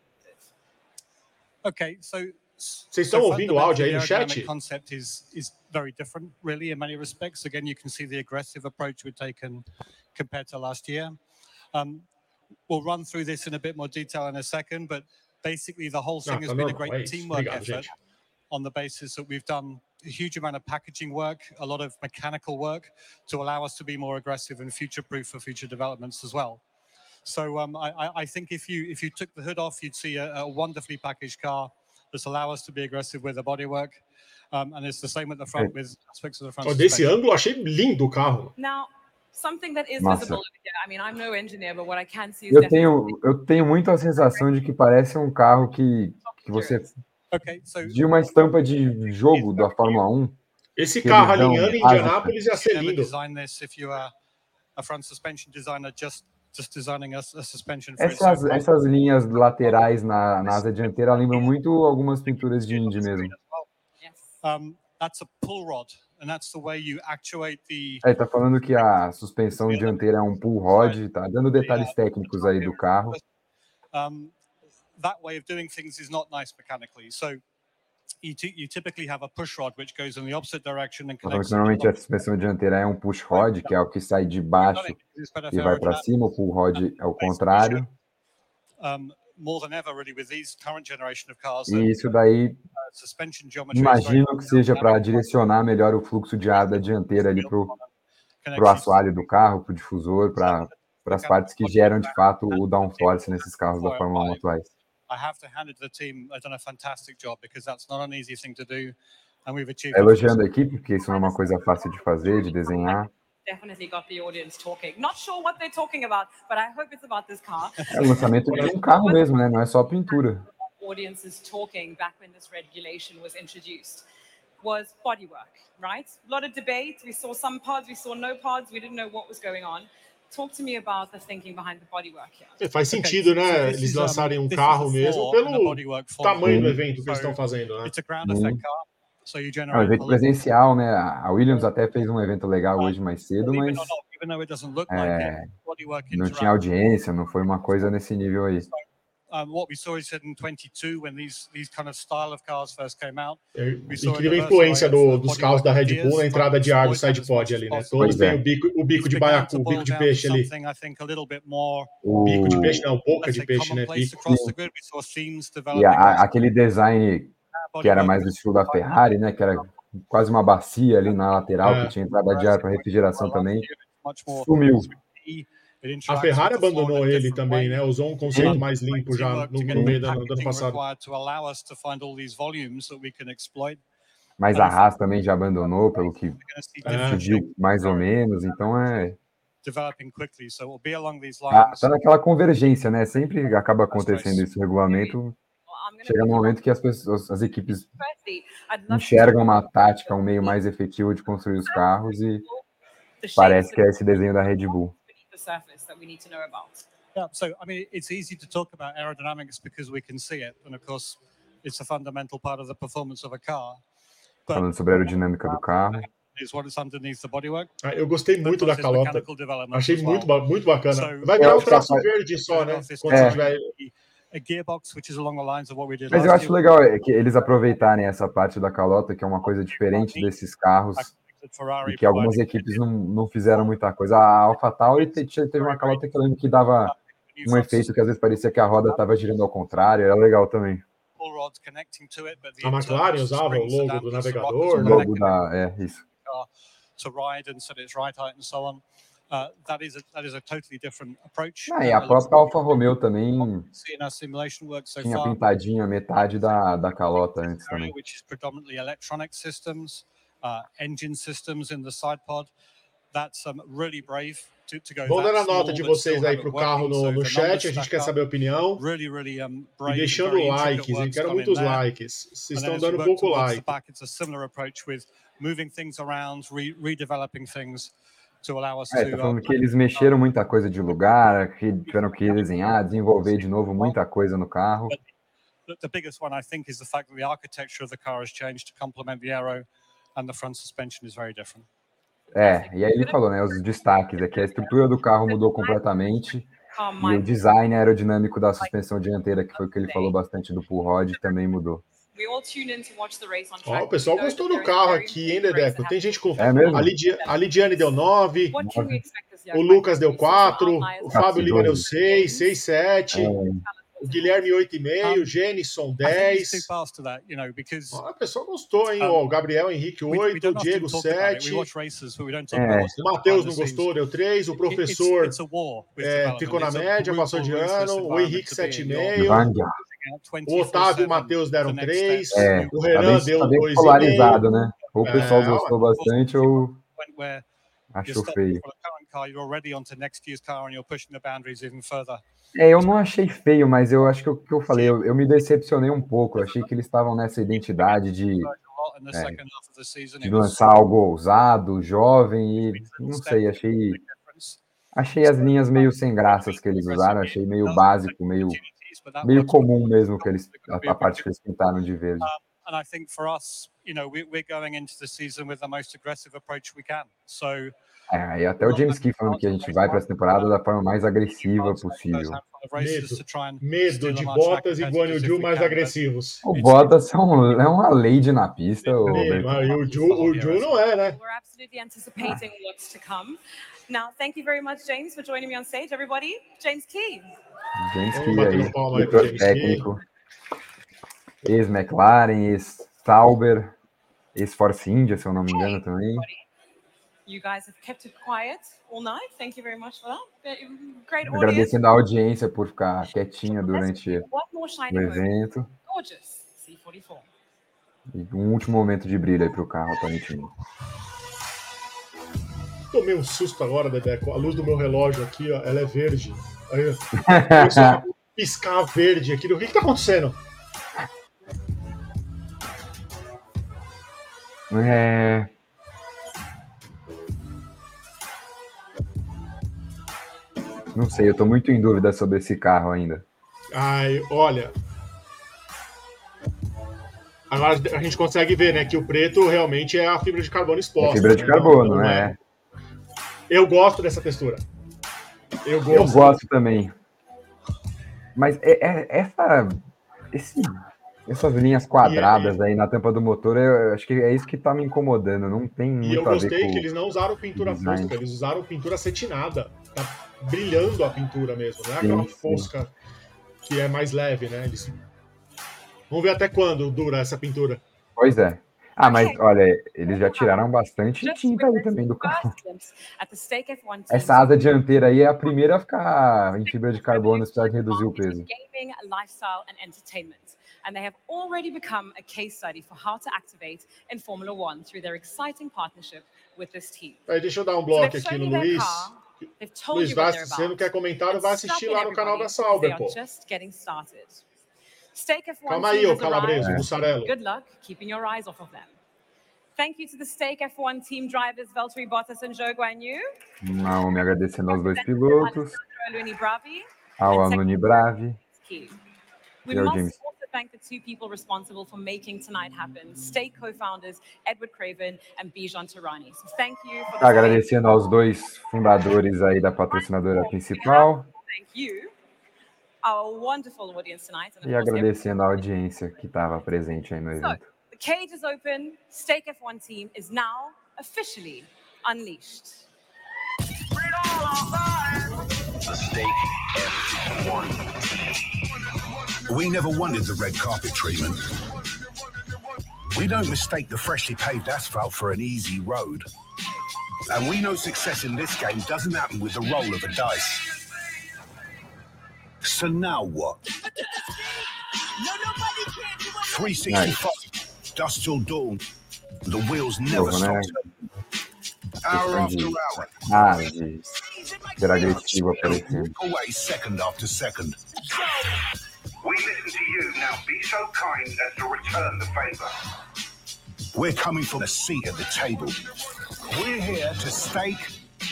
Okay, so Vocês estão ouvindo o áudio aí no chat? aerodynamic concept is is very different, really, in many respects. Again, you can see the aggressive approach we've taken compared to last year. Um, we'll run through this in a bit more detail in a second, but basically, the whole thing has been a great teamwork effort on the basis that we've done a huge amount of packaging work, a lot of mechanical work to allow us to be more aggressive and future-proof for future developments as well. So um, I, I- I think if you if you took the hood off, you'd see a, a wonderfully packaged car that's allow us to be aggressive with the bodywork, um, and it's the same at the front with aspects of the front. Ó, desse suspension. ângulo, achei lindo o carro. Now, something that is Nossa. visible. I mean, I'm no engineer, but what I can see is Eu tenho, eu tenho muito a sensação de que parece um carro que, que você. Okay, so de uma estampa de jogo da Fórmula 1. Esse carro alinhando em. Indianápolis ia ser lindo. design this if you are a front suspension designer just just designing a, a suspension for it. So Essas, essas linhas laterais na, na asa dianteira lembram muito algumas pinturas de Indy mesmo. Um, that's a pull rod, and that's the way you actuate the Aí tá falando que a suspensão dianteira é um pull rod, tá dando detalhes técnicos aí do carro. um, that way of doing things is not nice mechanically. So you, you typically have a push rod which goes in the opposite direction and connects. normalmente a suspensão dianteira é um push rod, que é o que sai de baixo e vai para cima, o pull rod é o contrário. Um, more than ever, really, with these current generation of cars, E isso daí uh, imagino que seja para direcionar melhor o fluxo de ar da dianteira ali pro, pro assoalho do carro, pro difusor, para as partes que geram de fato o downforce nesses carros da Fórmula 1 atuais. I have to hand it to the team. They've done a fantastic job because that's not an easy thing to do, and we've achieved. Elogiando a equipe, porque isso não é uma coisa fácil de fazer, de desenhar. Definitely got the audience talking. Not sure what they're talking about, but I hope it's about this car. [LAUGHS] É o lançamento de um carro mesmo, né? Não é só pintura. audiences talking back when this regulation was introduced was bodywork, right? A lot of debate. We saw some pods, we saw no pods, we didn't know what was going on. Talk to me about the thinking behind the bodywork here. É, Faz Okay, sentido, so né? this Eles is, um, lançarem um carro mesmo floor and the pelo tamanho do it. evento que eles estão fazendo, né? It's a ground effect car. So you É um evento presencial, né? A Williams até fez um evento legal hoje mais cedo, mas é, não tinha audiência, não foi uma coisa nesse nível aí. Um, what we saw is in 22 when these these kind of style of cars first came out. É, we saw a Incrível influência do- dos carros da Red Bull na entrada de ar do exploit side them as pod much ali, né? Todos têm é. o bico, o bico de baiacu, o bico de peixe ali. O, Bico de peixe não, boca de peixe, né? Bico. e developing. a- aquele design que era mais do estilo da Ferrari, né? Que era quase uma bacia ali na lateral, É. que tinha entrada de ar para refrigeração também, sumiu. 3D. It A Ferrari abandonou ele também, né? Usou um conceito mais limpo já no, meio do ano, passado. Mas a Haas também já abandonou, pelo que see É. mais ou menos. Então é. developing quickly. So it'll be along these Tá, lines. tá naquela convergência, né? Sempre acaba acontecendo esse regulamento. Chega up. momento que as pessoas, as equipes enxergam uma tática, um meio mais efetivo de construir os carros e parece que é esse desenho da Red Bull. Yeah. So I mean, it's easy to talk about aerodynamics because we can see it, and of course, it's a fundamental part of the performance of a car. But Falando sobre a aerodinâmica do carro. Ah, Eu gostei muito da calota. Achei muito, muito bacana. Vai virar um a traço verde só, né? Quando É. você tiver. A gearbox, which is along the lines of what we did Mas eu acho year. legal é que eles aproveitarem essa parte da calota, que é uma coisa diferente desses carros, e que algumas equipes não, não fizeram muita coisa. A AlphaTauri te- te- teve uma calota que eu lembro que dava new um efeito que às vezes parecia que a roda estava girando ao contrário, era legal também. A McLaren usava o logo do navegador, O né? logo da. É, isso. car to ride and set its right height and so on. Uh, that is a that is a totally different approach. Ah, e a Uh, própria Alfa Romeo também see in our simulation work so tinha far. pintadinho a metade da, da calota antes também. which is predominantly electronic systems, uh, engine systems in the side pod. That's um, really brave to, to go. Vamos that dar a nota de vocês aí have it pro carro no, no chat, a gente quer saber a opinião. Really, really um, E brave, deixando likes, hein? Quero muitos likes. Vocês estão dando pouco like. back, it's a similar approach with moving things around, re- redeveloping things to allow us É, to. tá falando que eles mexeram muita coisa de lugar, que tiveram que redesenhar, desenvolver de novo muita coisa no carro. the, biggest one, I think, is the fact that the architecture of the car has changed to complement the aero, and the front suspension is very different. É, e aí ele falou, né, os destaques é que a estrutura do carro mudou completamente e o design aerodinâmico da suspensão dianteira, que foi o que ele falou bastante do pull rod, também mudou. We all tune in to watch the race on Ó, o pessoal gostou do carro aqui, hein, Dedeco? Tem gente com. É mesmo? A, Lidia, a Lidiane deu 9, What can we expect this year? o Lucas deu Some outliers 4, o Fábio Lima deu doze. 6, 6, 7, É, o Guilherme 8,5, o too 10. fast to that, you know, because Ó, o pessoal gostou, hein? O Gabriel Henrique we, we 8, o Diego talk about it. We 7, watch races, but we don't talk É. o Matheus não gostou, deu 3, o professor é, ficou na média, passou de ano, o Henrique to be in. 7,5, Vanga. O Otávio e o Matheus deram 3, É, o tá Renan bem, deu tá bem 2,5. polarizado, né? Ou o É, pessoal ó, gostou bastante ou achou feio. É, eu não achei feio, mas eu acho que o que eu falei, eu, eu me decepcionei um pouco. Eu achei que eles estavam nessa identidade de, É. de lançar algo ousado, jovem, e não sei, achei, achei as linhas meio sem graças que eles usaram, achei meio básico, meio, meio comum mesmo que eles, a, a parte que eles pintaram de verde. And I think for us, you know, we, we're going into the season with the most aggressive approach we can. So É, e até o James Key falando que a gente vai para essa temporada da forma mais agressiva possível. Medo de Bottas e Guan Yu mais agressivos. O Bottas é, um, é uma lady na pista. O mas o Zhou, o Zhou não é, né? We're absolutely anticipating what's to come. Now, thank you very much, James, for joining me on stage. Everybody, James Key. Bater aí, palma aí técnico, ex-McLaren, ex-Sauber, ex-Force India, se eu não me engano também. You guys have kept it quiet all night. Thank you very much for that. Great audience. Agradecendo a audiência por ficar quietinha durante o evento. Gorgeous. C44. E um último momento de brilho aí pro carro, aparentemente. Tomei um susto agora, Dedeco. A luz do meu relógio aqui, ó, ela é verde. Aí, [LAUGHS] começou piscar verde aqui. O que que tá acontecendo? É... Não sei, eu tô muito em dúvida sobre esse carro ainda. Ai, olha. Agora a gente consegue ver, né, que o preto realmente é a fibra de carbono exposta. É fibra de né? carbono, Não é. Eu gosto dessa textura. Eu gosto. Eu gosto também. Mas é, é- essa, esse- essas linhas quadradas aí na tampa do motor, eu, eu acho que é isso que tá me incomodando. Não tem E muito eu a ver gostei que eles não usaram pintura design. fosca, eles usaram pintura acetinada. Tá brilhando a pintura mesmo, não é aquela sim. fosca que é mais leve, né? Eles... Vamos ver até quando dura essa pintura. Pois é. Ah, mas olha, eles já tiraram bastante tinta aí também do carro. First glimpse at the Stake F1 team Essa asa dianteira aí é a primeira a ficar em fibra de carbono para reduzir o peso. and they have already become a case study for how to activate in Formula One through their exciting partnership with this team. Aí deixa eu dar um bloco aqui no Luiz. Luiz, they're se você não quer comentário, and vai assistir lá no canal da Sauber, pô. just getting started. Stake F1 Calma aí, ô has Calabreso, arrived. Mussarello. Good luck keeping your eyes off of them. Thank you to the Stake F1 team drivers Valtteri Bottas and Zhou Guanyu. Não, me agradecendo aos dois pilotos, Aluni Bravi. ao and Anuni Bravi. We must James. also thank the two people responsible for making tonight happen, Stake co-founders Edward Craven and Bijan Tarani. So thank you for the Agradecendo aos dois fundadores aí da patrocinadora principal Thank you, our wonderful audience tonight. And of e course, everyone. agradecendo a audiência que estava presente aí no So, the cage is open. Stake F1 team is now officially unleashed. The stake F1 We never wanted the red carpet treatment. We don't mistake the freshly paved asphalt for an easy road. And we know success in this game doesn't happen with the roll of a dice. So now what? 365, dust till dawn. The wheels never Novo, stop né? turning. Hour Questão after de, hour. ah, de ser agressivo aparecendo. Away second after second. We listen to you. Now be so kind as to return the favour. We're coming from the seat at the table. We're here to stake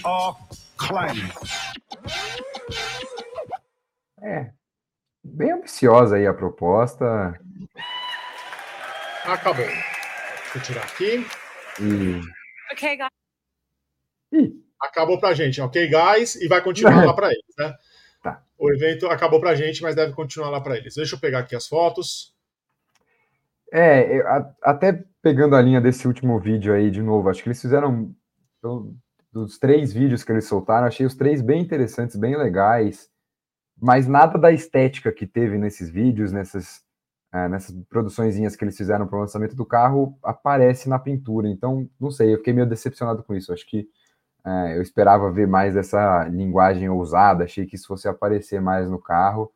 our claim. É, bem ambiciosa aí a proposta Acabou. Deixa eu tirar aqui. e Okay, guys. Acabou pra gente, ok, guys? E vai continuar lá pra [LAUGHS] eles, né? Tá. O evento acabou pra gente, mas deve continuar lá pra eles. Deixa eu pegar aqui as fotos. É, eu- a- até pegando a linha desse último vídeo aí de novo, acho que eles fizeram do- dos três vídeos que eles soltaram, achei os três bem interessantes, bem legais, mas nada da estética que teve nesses vídeos, nessas, eh, nessas produçõezinhas que eles fizeram para o lançamento do carro, aparece na pintura. Então, não sei, eu fiquei meio decepcionado com isso. Acho que eh, eu esperava ver mais essa linguagem ousada, achei que isso fosse aparecer mais no carro.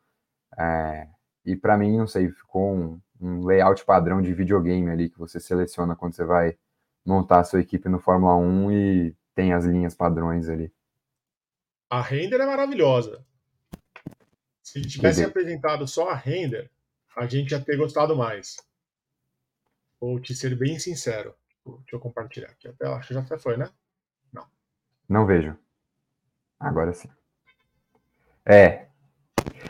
eh, e para mim, não sei, ficou um, um layout padrão de videogame ali que você seleciona quando você vai montar a sua equipe no Fórmula 1 e tem as linhas padrões ali. A render é maravilhosa. Se tivesse Entendi. apresentado só a render, a gente ia ter gostado mais. Vou te ser bem sincero. Deixa eu compartilhar aqui a tela. Acho que já até foi, né? Não vejo. Agora sim. É,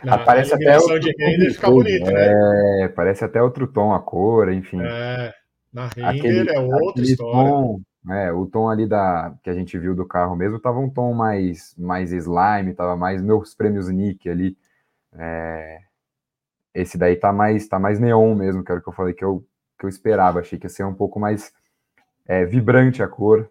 Na aparece até eliminação outro de render fica bonito, né? É, parece até outro tom, a cor, enfim. É, na render Aquele, é outra história. tom, é, o tom ali da que a gente viu do carro mesmo tava um tom mais mais slime, tava mais meus prêmios Nick ali. É, esse daí tá mais tá mais neon mesmo, que era o que eu falei que eu que eu esperava, achei que ia ser um pouco mais é, vibrante a cor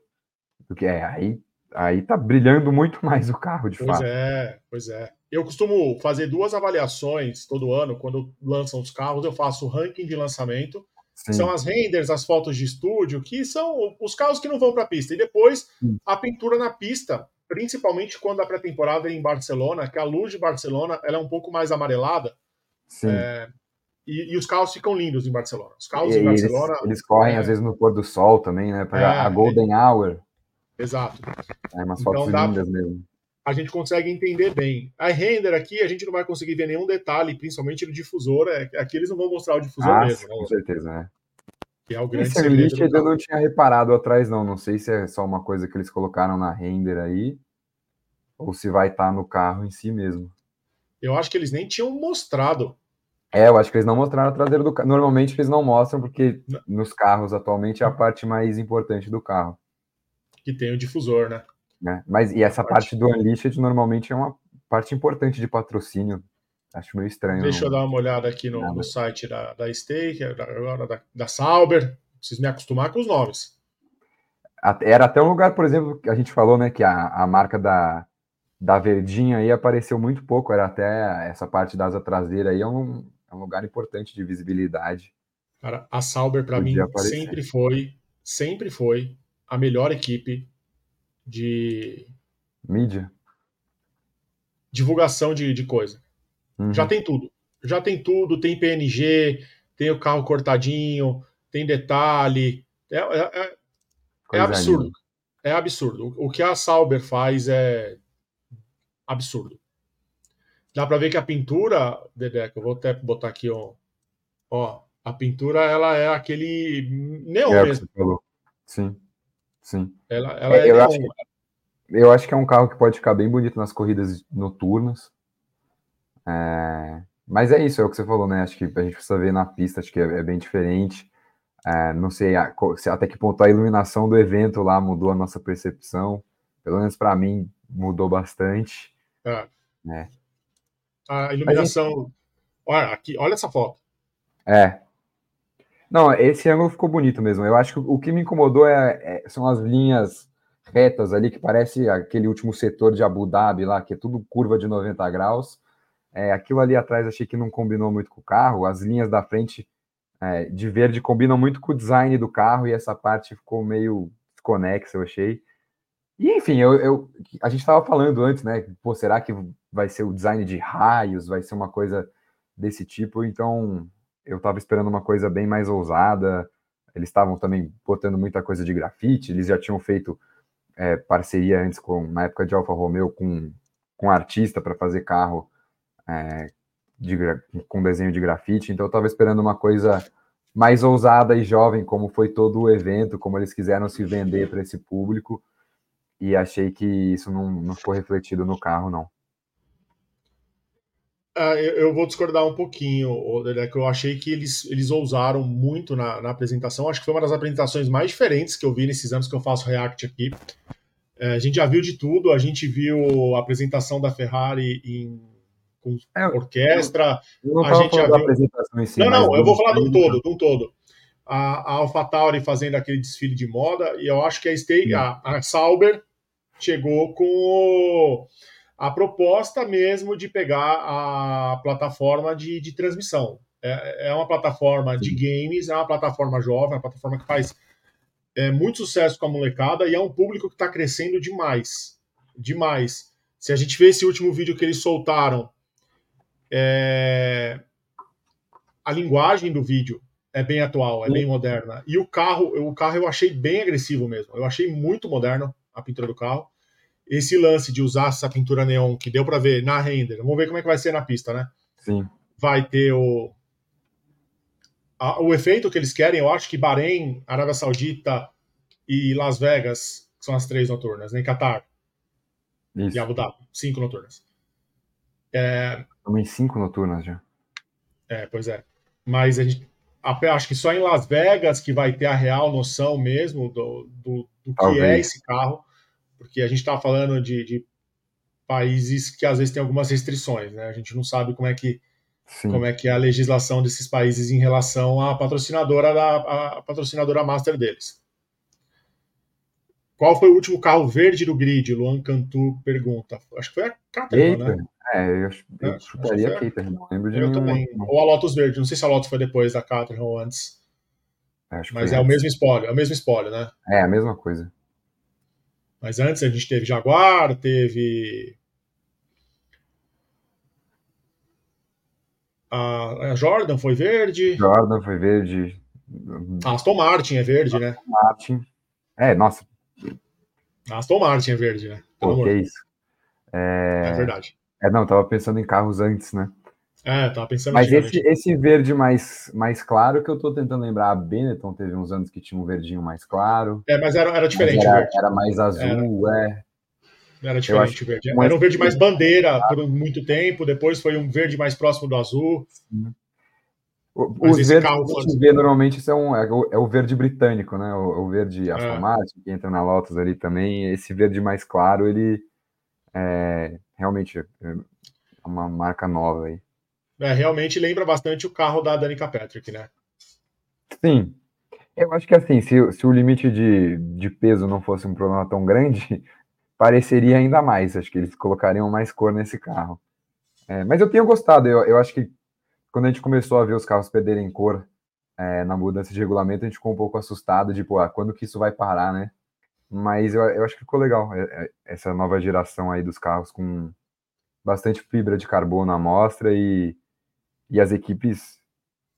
do que é. Aí aí tá brilhando muito [LAUGHS] mais o carro, de Pois fato. é, pois é. Eu costumo fazer duas avaliações todo ano, quando lançam os carros, eu faço o ranking de lançamento. Sim. São as renders, as fotos de estúdio, que são os carros que não vão para a pista. E depois a pintura na pista, principalmente quando a pré-temporada é em Barcelona, que a luz de Barcelona ela é um pouco mais amarelada. Sim. É, e, e os carros ficam lindos em Barcelona. Os carros E em eles, Barcelona. eles correm é, às vezes no pôr do sol também, né? Para É, a Golden Hour. Exato. É, umas Então fotos dá- lindas mesmo. a gente consegue entender bem. A render aqui, a gente não vai conseguir ver nenhum detalhe, principalmente no difusor. É, aqui eles não vão mostrar o difusor Ah, mesmo, né? com certeza, né? Que é o grande Esse segredo. Eu não tinha reparado atrás, não. Não sei se é só uma coisa que eles colocaram na render aí, ou se vai estar no carro em si mesmo. Eu acho que eles nem tinham mostrado É, eu acho que eles não mostraram a traseira do carro. Normalmente eles não mostram, porque nos carros atualmente é a parte mais importante do carro. Que tem o difusor, né? né? Mas e essa parte do Unleashed normalmente é uma parte importante de patrocínio. Acho meio estranho. Deixa eu dar uma olhada aqui no, no site da, da Stake, agora da, da Sauber. Preciso me acostumar com os nomes. Era até um lugar, por exemplo, que a gente falou, né, que a, a marca da, da Verdinha aí apareceu muito pouco, era até essa parte da asa traseira aí, é um, é um lugar importante de visibilidade. Cara, a Sauber para mim aparecer. sempre foi, sempre foi a melhor equipe de mídia, divulgação de, de coisa. Uhum. Já tem tudo, já tem tudo, tem PNG, tem o carro cortadinho, tem detalhe, é, é, é, é absurdo. É absurdo. O que a Sauber faz é absurdo. Dá para ver que a pintura, que eu vou até botar aqui, ó, ó, a pintura ela é aquele neon é, mesmo. Sim, sim. Ela, ela é, eu, acho, eu acho que é um carro que pode ficar bem bonito nas corridas noturnas. É, mas é isso, é o que você falou, né? Acho que a gente precisa ver na pista, acho que é, é bem diferente. É, não sei a, até que ponto a iluminação do evento lá mudou a nossa percepção. Pelo menos para mim mudou bastante. É. é. A iluminação. Gente... Olha, aqui, olha essa foto. É. Não, esse ângulo ficou bonito mesmo. Eu acho que o que me incomodou é, é, são as linhas retas ali, que parece aquele último setor de Abu Dhabi lá, que é tudo curva de 90 graus. É, aquilo ali atrás achei que não combinou muito com o carro. As linhas da frente é, de verde combinam muito com o design do carro e essa parte ficou meio desconexa, eu achei. E enfim, eu, eu a gente estava falando antes, né? Pô, será que vai ser o design de raios? Vai ser uma coisa desse tipo? Então, eu estava esperando uma coisa bem mais ousada. Eles estavam também botando muita coisa de grafite. Eles já tinham feito é, parceria antes com na época de Alfa Romeo com com artista para fazer carro é, de, com desenho de grafite. Então, eu estava esperando uma coisa mais ousada e jovem, como foi todo o evento, como eles quiseram se vender para esse público e achei que isso não, não ficou refletido no carro, não. Ah, eu, vou discordar um pouquinho, que eu achei que eles, eles ousaram muito na, na, apresentação. Acho que foi uma das apresentações mais diferentes que eu vi nesses anos que eu faço React aqui. É, a gente já viu de tudo, a gente viu a apresentação da Ferrari em, com é, orquestra. Eu não a gente já viu... apresentação em si, Não, não, eu vou falar de um todo, de um todo. A, a AlphaTauri fazendo aquele desfile de moda, e eu acho que a, Stay, a, a Sauber chegou com a proposta mesmo de pegar a plataforma de, de transmissão. É, é uma plataforma de games, é uma plataforma jovem, é uma plataforma que faz é, muito sucesso com a molecada e é um público que está crescendo demais. Demais. Se a gente vê esse último vídeo que eles soltaram, é... a linguagem do vídeo é bem atual, é bem moderna. E o carro, o carro eu achei bem agressivo mesmo. Eu achei muito moderno a pintura do carro esse lance de usar essa pintura neon que deu para ver na render, vamos ver como é que vai ser na pista, né? Sim. Vai ter o a, o efeito que eles querem, eu acho que Bahrein, Arábia Saudita e Las Vegas são as três noturnas, nem né? Qatar Isso. e Abu Dhabi, cinco noturnas. É... Também cinco noturnas já. É, pois é. Mas a gente acho que só em Las Vegas que vai ter a real noção mesmo do, do, do que é esse carro porque a gente está falando de, de, países que às vezes tem algumas restrições, né? A gente não sabe como é que Sim. como é que é a legislação desses países em relação à patrocinadora da a patrocinadora master deles. Qual foi o último carro verde do grid? Luan Cantu pergunta. Acho que foi a Caterham, né? É, eu, eu é, chutaria a Caterham, não lembro de Eu também. Não. Ou a Lotus Verde, não sei se a Lotus foi depois da Caterham ou antes. Mas é antes. o mesmo espólio, é o mesmo espólio, né? É, a mesma coisa. Mas antes a gente teve Jaguar, teve. A, Jordan foi verde. Jordan foi verde. A Aston Martin é verde, né? Aston Martin. É, nossa. A Aston Martin é verde, né? Pelo que é isso. É... é verdade. É, não, tava pensando em carros antes, né? É, tava pensando Mas esse, esse verde mais, mais claro que eu tô tentando lembrar, a Benetton teve uns anos que tinha um verdinho mais claro. É, mas era, era diferente. Era, era, mais azul, era. é. Era diferente o verde. Era um verde mais bandeira por muito tempo, depois foi um verde mais próximo do azul. Os verdes carro que a gente vê normalmente são, é, o, é o verde britânico, né? O, o verde É. Aston Martin, que entra na Lotus ali também. Esse verde mais claro, ele é realmente é uma marca nova aí. É, realmente lembra bastante o carro da Danica Patrick, né? Sim, eu acho que assim, se, se o limite de, de peso não fosse um problema tão grande, [LAUGHS] pareceria ainda mais. Acho que eles colocariam mais cor nesse carro. É, mas eu tenho gostado, eu, eu acho que quando a gente começou a ver os carros perderem cor é, na mudança de regulamento, a gente ficou um pouco assustado, tipo, ah, quando que isso vai parar, né? Mas eu, eu acho que ficou legal, é, é, essa nova geração aí dos carros com bastante fibra de carbono à mostra e, e as equipes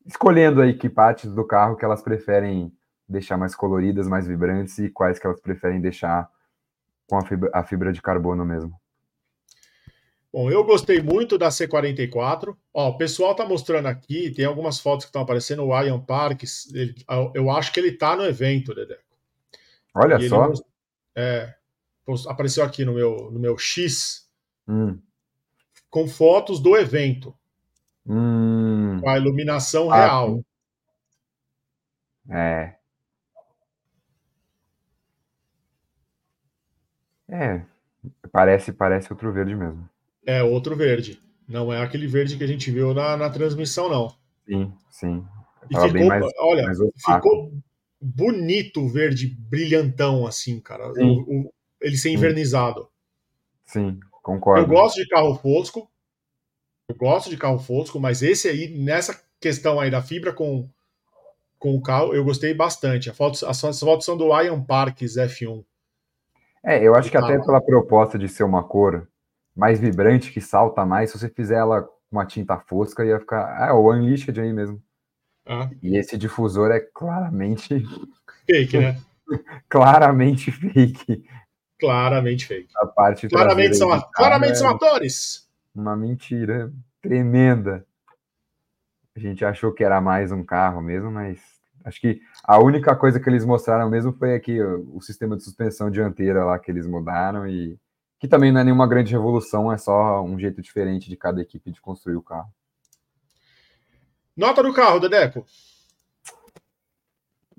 escolhendo aí que partes do carro que elas preferem deixar mais coloridas, mais vibrantes e quais que elas preferem deixar com a fibra, a fibra de carbono mesmo. Bom, eu gostei muito da C44. Ó, o pessoal tá mostrando aqui, tem algumas fotos que estão aparecendo, o Ian Parks, ele- eu acho que ele tá no evento, Dedé. Olha E ele só. mos- É, apareceu aqui no meu, no meu X Hum, com fotos do evento, hum, com a iluminação Ah, real. é. É, parece, parece outro verde mesmo. É outro verde. Não é aquele verde que a gente viu na, na transmissão, não. Sim, sim. E ficou, mais, olha, mais ficou bonito o verde brilhantão, assim, cara. O- o- ele ser invernizado. Sim, concordo. Eu gosto de carro fosco. Eu gosto de carro fosco, mas esse aí, nessa questão aí da fibra com, com o carro, eu gostei bastante. A foto, as, fotos são do Ian Parks F1. É, eu acho que até pela proposta de ser uma cor mais vibrante, que salta mais, se você fizer ela com uma tinta fosca, ia ficar. É, o Unleashed aí mesmo. Ah, E esse difusor é claramente, [LAUGHS] fake, né? [LAUGHS] claramente fake. Claramente fake. A parte Claramente são, claramente são atores. Uma mentira tremenda. A gente achou que era mais um carro mesmo, mas acho que a única coisa que eles mostraram mesmo foi aqui o, o sistema de suspensão dianteira lá que eles mudaram e que também não é nenhuma grande revolução, é só um jeito diferente de cada equipe de construir o carro. Nota do carro, Dedeco.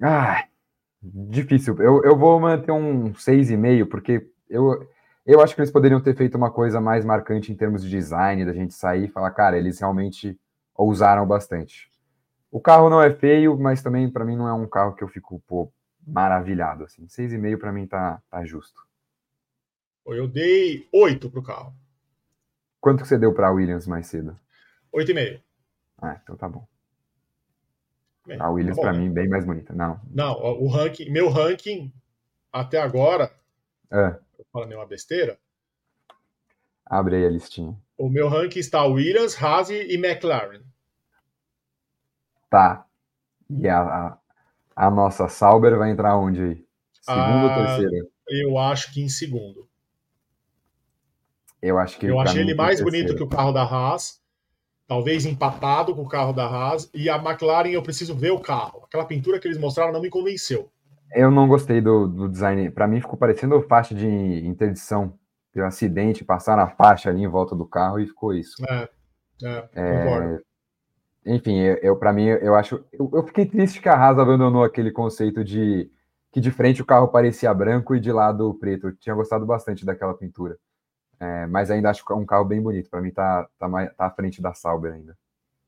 Ah, difícil. Eu, eu vou manter um 6,5, porque eu, eu acho que eles poderiam ter feito uma coisa mais marcante em termos de design, da gente sair e falar, cara, eles realmente ousaram bastante. O carro não é feio, mas também para mim não é um carro que eu fico, pô, maravilhado, assim. 6,5 para mim tá, tá justo. Eu dei 8 pro carro. Quanto que você deu para Williams mais cedo? 8,5. Ah, então tá bom. Bem, A Williams tá para né? mim bem mais bonita. Não. Não, o ranking, meu ranking até agora, É, falo nenhuma besteira, abre aí a listinha. o meu ranking está Williams, Haas e McLaren. Tá. E a, a, a nossa Sauber vai entrar onde aí? Segunda Ah, ou terceira? Eu acho que em segundo. Eu acho que Eu achei ele mais bonito terceiro. que o carro da Haas, talvez empatado com o carro da Haas, e a McLaren eu preciso ver o carro. Aquela pintura que eles mostraram não me convenceu. Eu não gostei do, do design. Para mim ficou parecendo faixa de interdição. Teve um acidente, passaram a faixa ali em volta do carro e ficou isso. É, é, É. Enfim, eu, eu para mim eu acho, eu, eu fiquei triste que a Haas abandonou aquele conceito de que de frente o carro parecia branco e de lado preto. Eu tinha gostado bastante daquela pintura. É, mas ainda acho que é um carro bem bonito. Para mim tá tá, mais, tá à frente da Sauber ainda.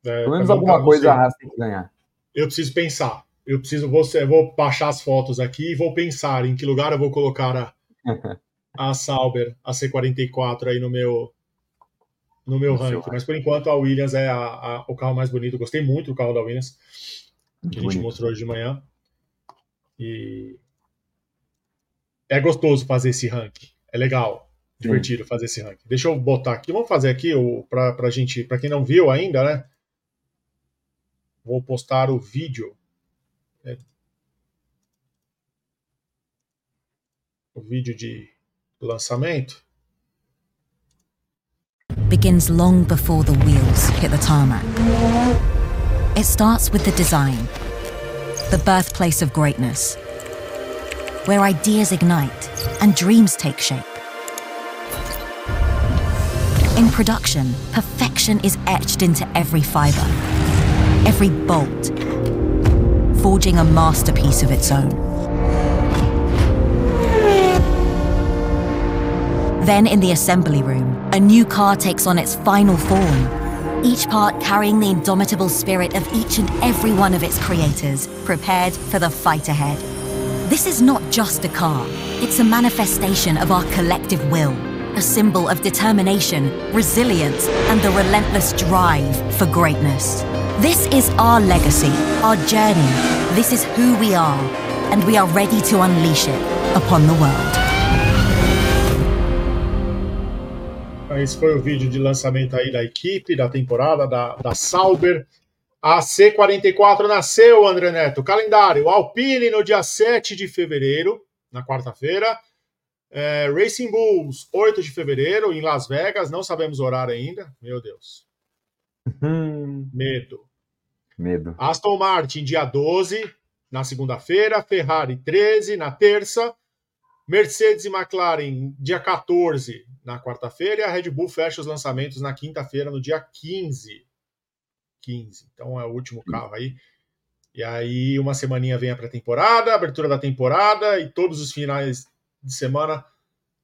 É, Pelo menos pra mim alguma coisa a. Haas tem que ganhar. Eu preciso pensar. Eu preciso, vou, vou baixar as fotos aqui e vou pensar em que lugar eu vou colocar a, [LAUGHS] a Sauber, a C44 aí no meu no meu No ranking. Mas por enquanto a Williams é a- a- o carro mais bonito. Gostei muito do carro da Williams, que a gente mostrou hoje de manhã. E é gostoso fazer esse ranking. É legal, divertido fazer esse ranking. Deixa eu botar aqui. Vamos fazer aqui para pra gente, para quem não viu ainda, né? Vou postar o vídeo. Né? O vídeo de lançamento. begins long before the wheels hit the tarmac. It starts with the design, the birthplace of greatness, where ideas ignite and dreams take shape. In production, perfection is etched into every fibre. every bolt, forging a masterpiece of its own. Then, in the assembly room, a new car takes on its final form, each part carrying the indomitable spirit of each and every one of its creators, prepared for the fight ahead. This is not just a car, it's a manifestation of our collective will, a symbol of determination, resilience, and the relentless drive for greatness. This is our legacy, our journey. This is who we are, and we are ready to unleash it upon the world. Esse foi o vídeo de lançamento aí da equipe, da temporada, da, da Sauber. A C44 nasceu, André Neto. Calendário: Alpine no dia 7 de fevereiro, na quarta-feira. É, Racing Bulls, 8 de fevereiro, em Las Vegas. Não sabemos o horário ainda. Meu Deus. Medo. Medo. Aston Martin, dia 12, na segunda-feira. Ferrari, 13, na terça. Mercedes e McLaren, dia 14, na quarta-feira. E a Red Bull fecha os lançamentos na quinta-feira, no dia 15. 15. Então é o último carro aí. E aí, uma semaninha vem a pré-temporada, abertura da temporada e todos os finais de semana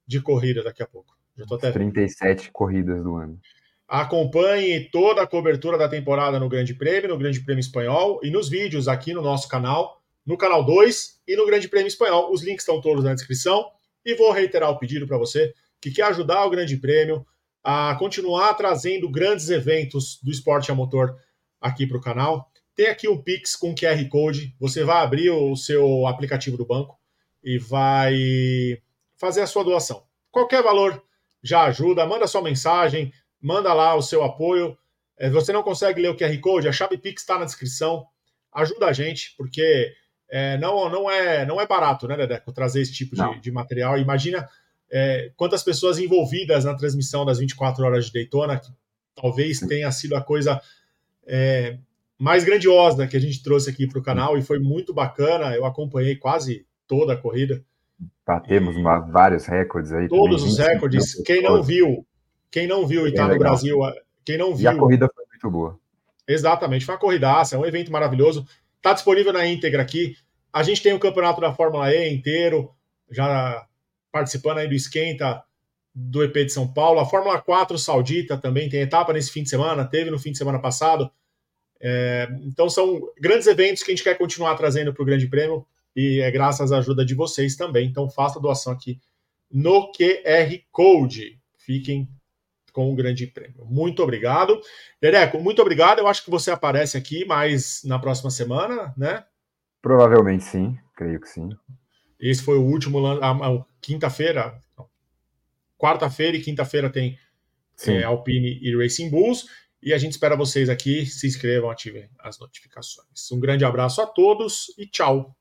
de corrida daqui a pouco. Já tô até 37 corridas do ano. Acompanhe toda a cobertura da temporada no Grande Prêmio, no Grande Prêmio Espanhol e nos vídeos aqui no nosso canal, no canal 2 e no Grande Prêmio Espanhol. Os links estão todos na descrição. E vou reiterar o pedido para você que quer ajudar o Grande Prêmio a continuar trazendo grandes eventos do esporte a motor aqui para o canal. Tem aqui um Pix com QR Code. Você vai abrir o seu aplicativo do banco e vai fazer a sua doação. Qualquer valor já ajuda. Manda sua mensagem, manda lá o seu apoio. É, você não consegue ler o QR Code? A chave Pix está na descrição. Ajuda a gente, porque é, não, não, é, não é barato, né, Dedeco, trazer esse tipo de, de, material. Imagina é, quantas pessoas envolvidas na transmissão das 24 horas de Daytona, que talvez tenha sido a coisa é, mais grandiosa que a gente trouxe aqui para o canal e foi muito bacana. Eu acompanhei quase toda a corrida. Batemos uma, vários recordes aí. Todos os recordes. Quem não viu, quem não viu e está no Brasil, quem não viu. E a corrida foi muito boa. Exatamente, foi uma corridaça, é um evento maravilhoso. Está disponível na íntegra aqui. A gente tem o campeonato da Fórmula E inteiro, já participando aí do esquenta do EP de São Paulo. A Fórmula 4 Saudita também tem etapa nesse fim de semana, teve no fim de semana passado. É, então são grandes eventos que a gente quer continuar trazendo para o Grande Prêmio e é graças à ajuda de vocês também. Então faça a doação aqui no QR Code. Fiquem com o Grande Prêmio. Muito obrigado. Dereco, muito obrigado. Eu acho que você aparece aqui mais na próxima semana, né? Provavelmente sim, creio que sim. Esse foi o último, quinta-feira, quarta-feira e quinta-feira tem é, Alpine e Racing Bulls. E a gente espera vocês aqui. Se inscrevam, ativem as notificações. Um grande abraço a todos e tchau.